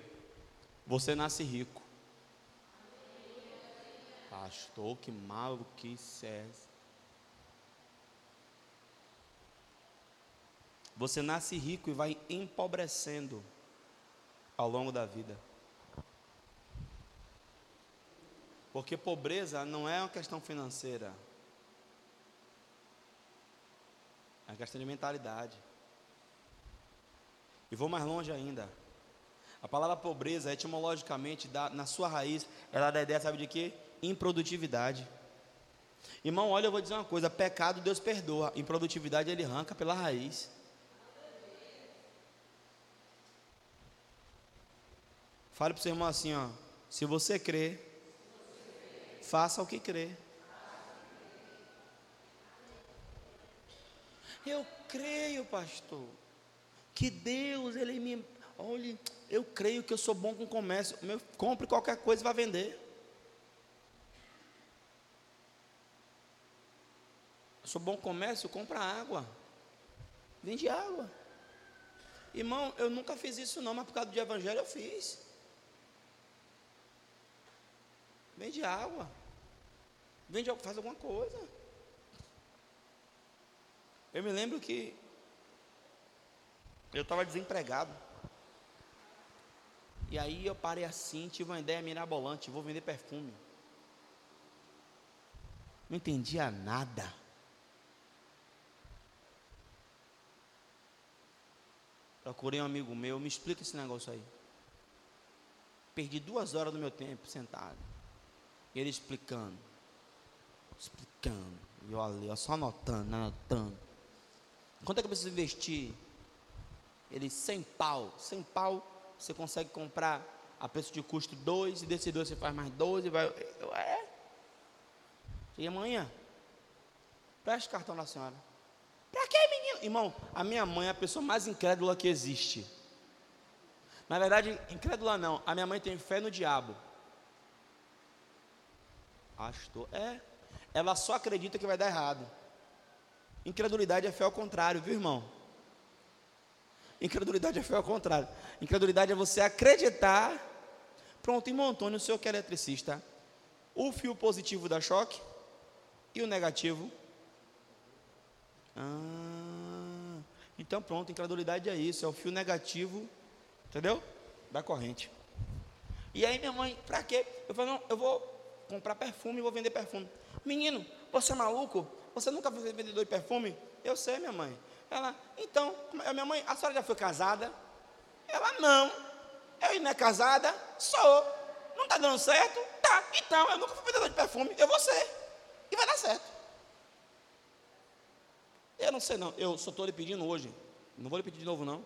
você nasce rico. Pastor, que maluquice é essa? Você nasce rico e vai empobrecendo ao longo da vida. Porque pobreza não é uma questão financeira. É uma questão de mentalidade. E vou mais longe ainda. A palavra pobreza, etimologicamente, dá, na sua raiz, ela dá ideia, sabe de quê? Improdutividade. Irmão, olha, eu vou dizer uma coisa: pecado Deus perdoa, improdutividade Ele arranca pela raiz. Fale para o seu irmão assim: ó, se você crê, faça o que crê. Eu creio, pastor, que Deus, Ele me. Olhe, eu creio que eu sou bom com comércio. Meu, compre qualquer coisa e vá vender. Eu sou bom com comércio, compra água. Vende água. Irmão, eu nunca fiz isso não, mas por causa do evangelho eu fiz. Vende água. Vende, faz alguma coisa. Eu me lembro que eu estava desempregado. E aí eu parei assim, tive uma ideia mirabolante, vou vender perfume. Não entendia nada. Procurei um amigo meu, me explica esse negócio aí. Perdi duas horas do meu tempo sentado. Ele explicando. Explicando. E eu ali, só anotando, anotando. Quanto é que eu preciso investir? Ele, 100 pau. 100 pau você consegue comprar a preço de custo dois, e desse dois você faz mais dois, e vai. Eu, é? E amanhã? Preste cartão da senhora. Para que, menino? Irmão, a minha mãe é a pessoa mais incrédula que existe. Na verdade, incrédula não. A minha mãe tem fé no diabo. Pastor, é. Ela só acredita que vai dar errado. Incredulidade é fé ao contrário, viu, irmão? Incredulidade é fé ao contrário. Incredulidade é você acreditar. Pronto, irmão Antônio, o senhor que é eletricista. O fio positivo dá choque e o negativo. Ah, então pronto, incredulidade é isso, é o fio negativo, entendeu? Da corrente. E aí minha mãe, pra quê? Eu falei, não, eu vou comprar perfume e vou vender perfume. Menino, você é maluco? Você nunca foi vendedor de perfume? Eu sei, minha mãe. Ela, então, a minha mãe, a senhora já foi casada? Ela, não. Eu não é casada? Sou. Não está dando certo? Tá. Então, eu nunca fui vendedor de perfume, eu vou ser. E vai dar certo. Eu não sei não, eu só estou lhe pedindo hoje. Não vou lhe pedir de novo não.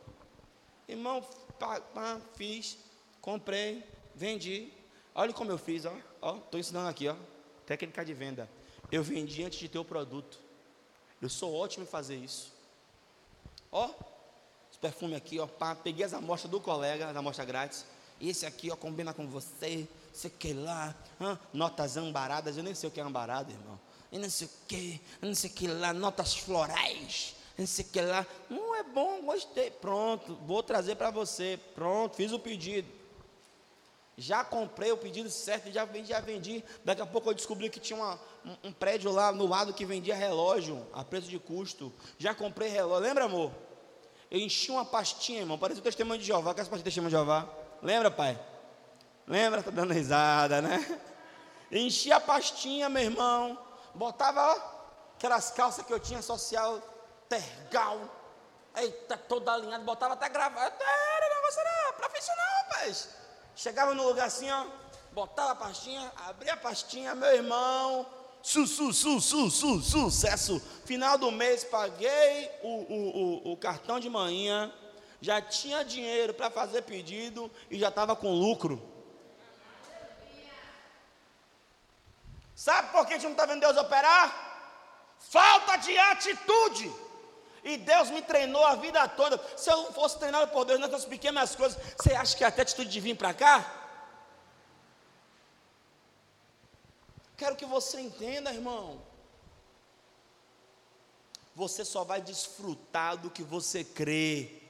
Irmão, pá, pá, fiz, comprei, vendi. Olha como eu fiz, ó. Estou ensinando aqui, ó. Técnica de venda. Eu vendi antes de ter o produto. Eu sou ótimo em fazer isso. Ó, esse perfume aqui, ó, pá, peguei as amostras do colega, as amostras grátis. Esse aqui, ó, combina com você, sei que lá, hã? notas ambaradas, eu nem sei o que é ambarado, irmão. Eu não sei o que, não sei o que lá, notas florais, não sei o que lá. Não é bom, gostei. Pronto, vou trazer para você. Pronto, fiz o pedido. Já comprei o pedido certo, já vendi, já vendi. Daqui a pouco eu descobri que tinha uma, um, um, prédio lá no lado que vendia relógio a preço de custo. Já comprei relógio. Lembra, amor? Eu enchi uma pastinha, irmão. Parecia o testemunho de Jeová. Quer essa pastinha de testemunho de Jeová? Lembra, pai? Lembra? Tá dando risada, né? Enchi a pastinha, meu irmão. Botava, ó, aquelas calças que eu tinha social, tergal. Eita, toda alinhada. Botava até gravata. Era negócio era profissional, rapaz. Chegava no lugar assim, ó. botava a pastinha, abria a pastinha, meu irmão, su, su, su, su, su, sucesso. Final do mês, paguei o, o, o, o cartão de manhã, já tinha dinheiro para fazer pedido e já estava com lucro. Sabe por que a gente não está vendo Deus operar? Falta de atitude. E Deus me treinou a vida toda. Se eu fosse treinado por Deus nessas pequenas coisas, você acha que até atitude de vir para cá? Quero que você entenda, irmão. Você só vai desfrutar do que você crê.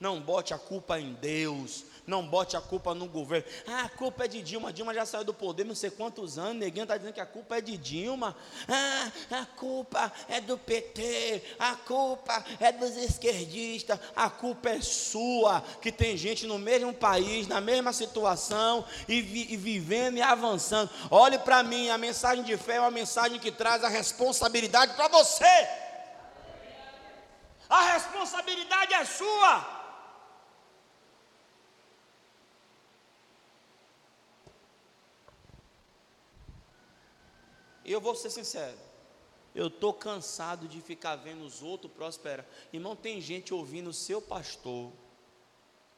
Não bote a culpa em Deus, não bote a culpa no governo. Ah, a culpa é de Dilma. Dilma já saiu do poder não sei quantos anos. Neguinho está dizendo que a culpa é de Dilma. Ah, a culpa é do PT. A culpa é dos esquerdistas. A culpa é sua. Que tem gente no mesmo país, na mesma situação e, vi, e vivendo e avançando. Olhe para mim. A mensagem de fé é uma mensagem que traz a responsabilidade para você. A responsabilidade é sua. Eu vou ser sincero. Eu estou cansado de ficar vendo os outros prosperar. Irmão, tem gente ouvindo o seu pastor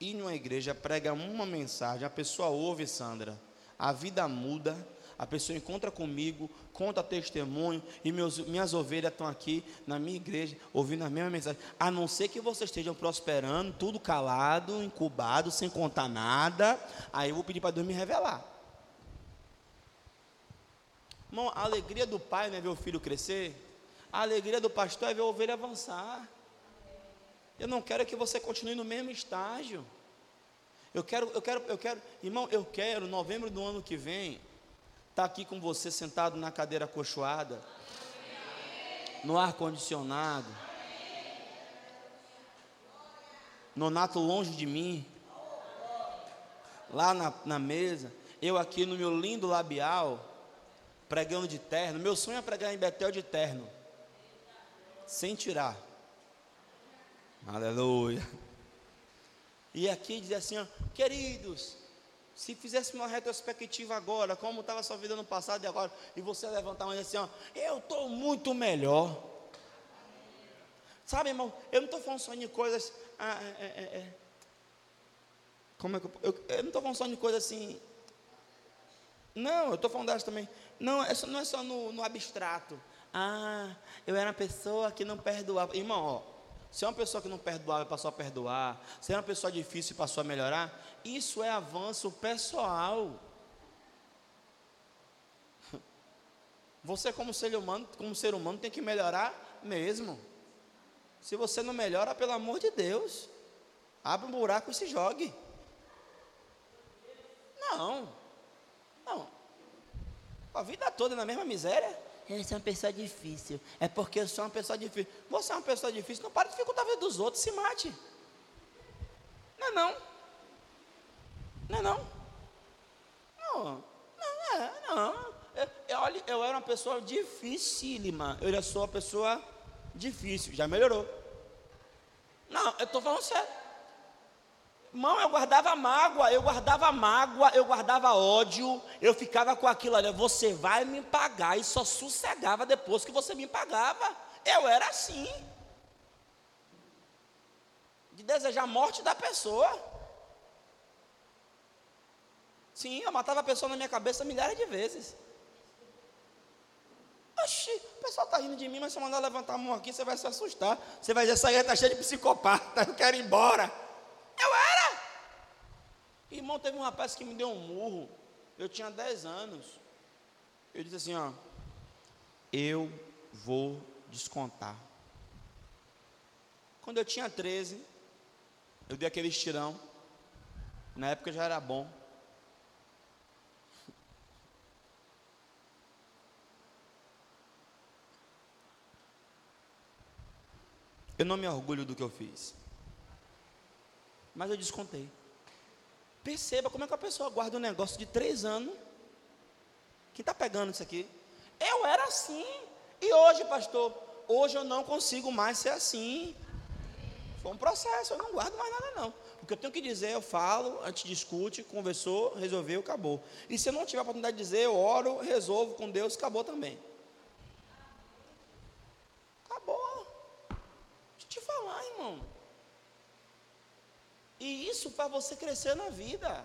ir numa igreja, prega uma mensagem, a pessoa ouve, Sandra, a vida muda, a pessoa encontra comigo, conta testemunho, e meus, minhas ovelhas estão aqui na minha igreja, ouvindo a mesma mensagem. A não ser que vocês estejam prosperando, tudo calado, incubado, sem contar nada, aí eu vou pedir para Deus me revelar. Irmão, a alegria do pai não é ver o filho crescer, a alegria do pastor é ver a ovelha avançar. Eu não quero que você continue no mesmo estágio. Eu quero, eu quero, eu quero, irmão, eu quero, novembro do ano que vem, estar tá aqui com você sentado na cadeira acolchoada, no ar-condicionado, Nonato longe de mim, lá na, na mesa, eu aqui no meu lindo labial, pregando de terno. Meu sonho é pregar em Betel de terno, sem tirar. Aleluia. E aqui diz assim, ó, queridos, se fizesse uma retrospectiva agora, como estava a sua vida no passado e agora, e você levantar dizer assim, ó, eu estou muito melhor. Sabe, irmão, eu não estou falando só de coisas. Ah, é, é, é. é. Como é que eu, eu, eu não estou falando só de coisas assim. Não, eu estou falando delas também. Não, é só, não é só no, no, abstrato. Ah, eu era uma pessoa que não perdoava. Irmão, ó, se é uma pessoa que não perdoava e passou a perdoar, se é uma pessoa difícil e passou a melhorar, isso é avanço pessoal. [laughs] Você como ser humano, como ser humano tem que melhorar mesmo. Se você não melhora, pelo amor de Deus, abre um buraco e se jogue. Não. Não. A vida toda na mesma miséria. Eu sou uma pessoa difícil. É porque eu sou uma pessoa difícil. Você é uma pessoa difícil, não para de dificultar a vida dos outros, se mate. Não é não. Não é não. Não, não é, não. Eu, eu, olha, eu era uma pessoa dificílima. Eu já sou uma pessoa difícil. Já melhorou. Não, eu estou falando sério. Irmão, eu guardava mágoa, eu guardava mágoa, eu guardava ódio, eu ficava com aquilo ali, você vai me pagar, e só sossegava depois que você me pagava. Eu era assim. De desejar a morte da pessoa. Sim, eu matava a pessoa na minha cabeça milhares de vezes. Oxi, o pessoal está rindo de mim, mas se eu mandar levantar a mão aqui, você vai se assustar. Você vai dizer, essa aí está cheia de psicopata, eu quero ir embora. Irmão, teve um rapaz que me deu um murro. Eu tinha 10 anos. Eu disse assim, ó. Eu vou descontar. Quando eu tinha 13, eu dei aquele estirão. Na época já era bom. Eu não me orgulho do que eu fiz. Mas eu descontei. Perceba como é que a pessoa guarda um negócio de três anos. Quem está pegando isso aqui? Eu era assim. E hoje, pastor, hoje eu não consigo mais ser assim. Foi um processo, eu não guardo mais nada não. O que eu tenho que dizer, eu falo, a gente discute, conversou, resolveu, acabou. E se eu não tiver a oportunidade de dizer, eu oro, resolvo com Deus, acabou também. Acabou. Deixa eu te falar, irmão. E isso para você crescer na vida.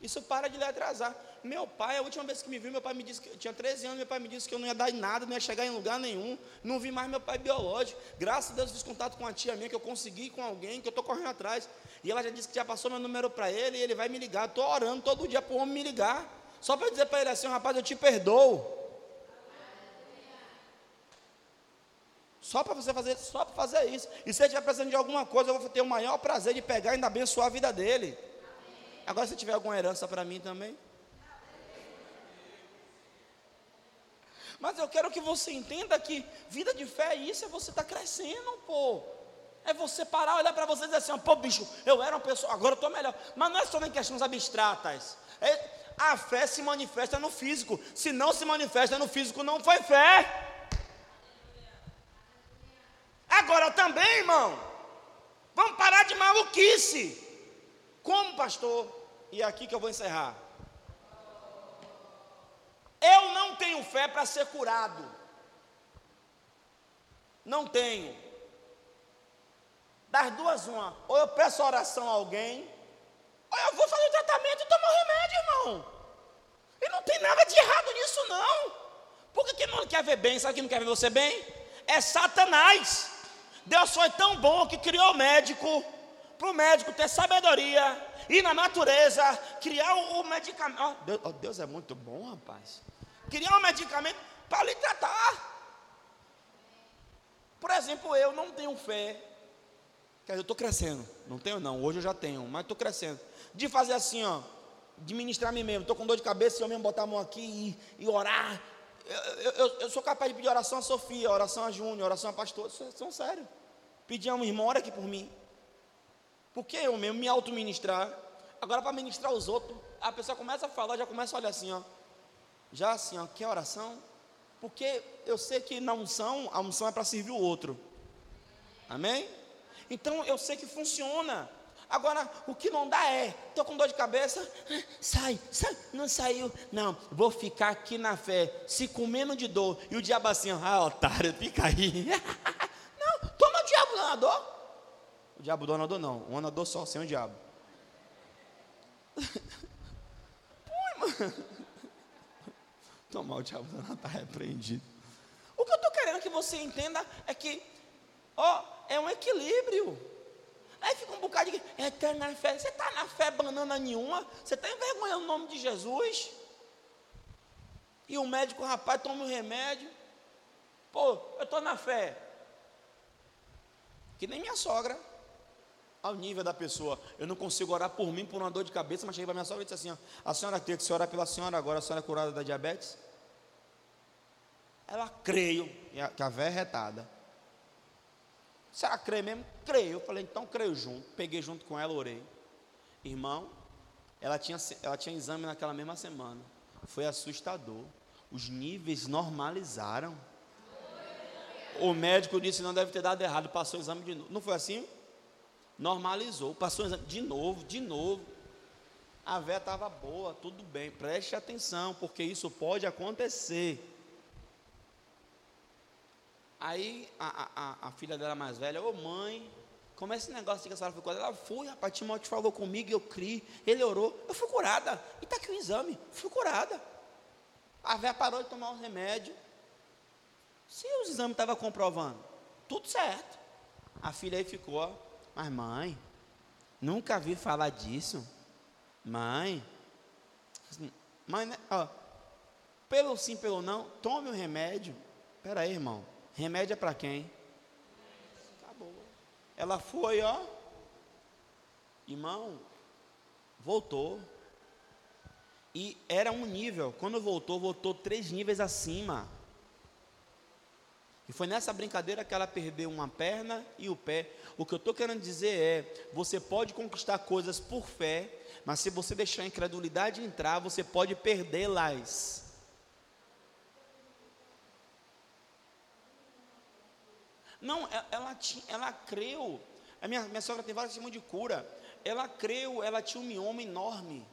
Isso para de lhe atrasar. Meu pai, a última vez que me viu, meu pai me disse que eu tinha 13 anos, meu pai me disse que eu não ia dar em nada, não ia chegar em lugar nenhum. Não vi mais meu pai biológico. Graças a Deus fiz contato com uma tia minha que eu consegui com alguém, que eu estou correndo atrás. E ela já disse que já passou meu número para ele e ele vai me ligar. Estou orando todo dia para o homem me ligar. Só para dizer para ele assim, rapaz, eu te perdoo. Só para você fazer, só para fazer isso. E se ele estiver precisando de alguma coisa, eu vou ter o maior prazer de pegar e ainda abençoar a vida dele. Agora, se tiver alguma herança para mim também. Mas eu quero que você entenda que vida de fé é isso, é você estar tá crescendo, pô. É você parar, olhar para você e dizer assim, pô, bicho, eu era uma pessoa, agora eu estou melhor. Mas não é só em questões abstratas. É, a fé se manifesta no físico. Se não se manifesta no físico, não foi fé. Agora também, irmão, vamos parar de maluquice. Como, pastor? E é aqui que eu vou encerrar. Eu não tenho fé para ser curado. Não tenho. Das duas, uma. Ou eu peço oração a alguém, ou eu vou fazer o tratamento e tomar o remédio, irmão. E não tem nada de errado nisso, não. Porque quem não quer ver bem, sabe quem não quer ver você bem? É Satanás. Deus foi tão bom que criou o médico, para o médico ter sabedoria e na natureza criar o, o medicamento. Oh, Deus, oh, Deus é muito bom, rapaz criar um medicamento para lhe tratar. Por exemplo, eu não tenho fé. Quer dizer, eu estou crescendo. Não tenho, não. Hoje eu já tenho, mas estou crescendo. De fazer assim, ó. De ministrar a mim mesmo. Estou com dor de cabeça, eu mesmo botar a mão aqui e, e orar. Eu, eu, eu, sou capaz de pedir oração a Sofia, oração a Júnior, oração a pastor. São sério. Pedir a uma irmã, ora aqui por mim. Porque eu mesmo me auto-ministrar. Agora, para ministrar os outros, a pessoa começa a falar, já começa a olhar assim, ó já assim, ó, quer oração? Porque eu sei que na unção, a unção é para servir o outro. Amém? Então eu sei que funciona. Agora, o que não dá é, estou com dor de cabeça, sai, sai, não saiu. Não, vou ficar aqui na fé, se comendo de dor. E o diabo assim, ah, otário, fica aí. [laughs] não, toma o diabo, não dor. O diabo dona dor não, um dor só, sem o diabo. [laughs] Pô, mano. [laughs] Tomar o diabo não está repreendido. O que eu estou querendo que você entenda é que, ó, é um equilíbrio. Aí fica um bocado de. É, na fé. Você está na fé banana nenhuma? Você está envergonhando o nome de Jesus? E o médico, rapaz, toma o remédio. Pô, eu estou na fé. Que nem minha sogra. Ao nível da pessoa, eu não consigo orar por mim por uma dor de cabeça, mas cheguei para minha sogra e disse assim: ó, A senhora tem que se orar pela senhora agora, a senhora é curada da diabetes? Ela creio, que a véia é retada. Se ela crê mesmo, creio. Eu falei, então creio junto. Peguei junto com ela, orei. Irmão, ela tinha, ela tinha exame naquela mesma semana. Foi assustador. Os níveis normalizaram. O médico disse não deve ter dado errado, passou o exame de novo. Não foi assim? Normalizou, passou o exame de novo, de novo. A véia estava boa, tudo bem. Preste atenção, porque isso pode acontecer. Aí a, a, a filha dela mais velha, ô mãe, como é esse negócio que a senhora foi curada? Ela foi, rapaz, Timóteo falou comigo, eu criei, ele orou, eu fui curada. E está aqui o exame, fui curada. A velha parou de tomar o remédio. Se os exames estavam comprovando, tudo certo. A filha aí ficou, mas mãe, nunca vi falar disso. Mãe, mãe, né, ó, pelo sim, pelo não, tome o remédio. Espera aí, irmão. Remédio é para quem? Acabou. Ela foi, ó. Irmão, voltou. E era um nível. Quando voltou, voltou três níveis acima. E foi nessa brincadeira que ela perdeu uma perna e o pé. O que eu estou querendo dizer é: você pode conquistar coisas por fé, mas se você deixar a incredulidade entrar, você pode perdê-las. Não, ela, ela, ela creu. A minha, minha sogra tem vários testemunhos de cura. ela creu, ela tinha um mioma enorme.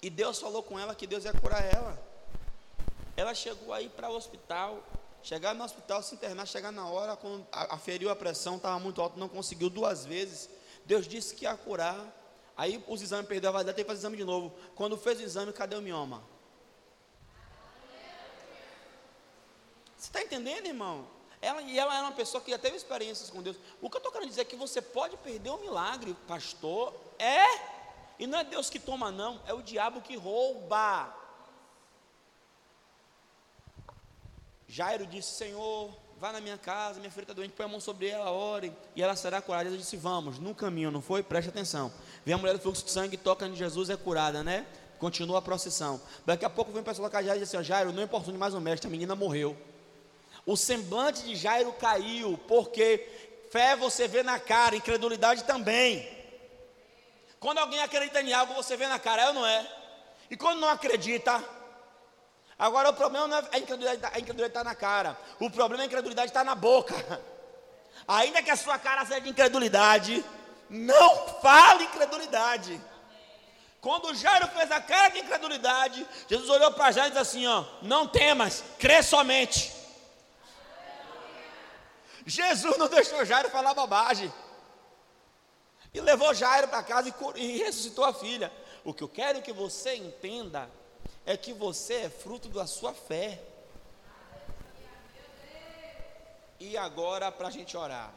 E Deus falou com ela que Deus ia curar ela. Ela chegou aí para o hospital, chegar no hospital, se internar, chegar na hora, quando aferiu a pressão, estava muito alto, não conseguiu duas vezes. Deus disse que ia curar. Aí os exames perdeu a validade, teve que fazer exame de novo. Quando fez o exame, cadê o mioma? Você está entendendo, irmão? Ela, e ela era uma pessoa que já teve experiências com Deus. O que eu estou querendo dizer é que você pode perder um milagre, pastor. É. E não é Deus que toma, não. É o diabo que rouba. Jairo disse: Senhor, vá na minha casa, minha filha está doente, põe a mão sobre ela, ore, e ela será curada. Ele disse: Vamos, no caminho, não foi? Preste atenção. Vem a mulher do fluxo de sangue, toca em Jesus, é curada, né? Continua a procissão. Daqui a pouco vem o pessoal da casa e diz assim: Jairo, não importa mais o mestre, a menina morreu. O semblante de Jairo caiu, porque fé você vê na cara, incredulidade também. Quando alguém acredita em algo, você vê na cara, é ou não é? E quando não acredita, agora o problema não é a incredulidade, a incredulidade está na cara, o problema é a incredulidade está na boca. [laughs] Ainda que a sua cara seja de incredulidade, não fale incredulidade. Quando Jairo fez a cara de incredulidade, Jesus olhou para Jairo e disse assim: ó, não temas, crê somente. Jesus não deixou Jairo falar bobagem. E levou Jairo para casa e, e ressuscitou a filha. O que eu quero que você entenda é que você é fruto da sua fé. E agora para a gente orar.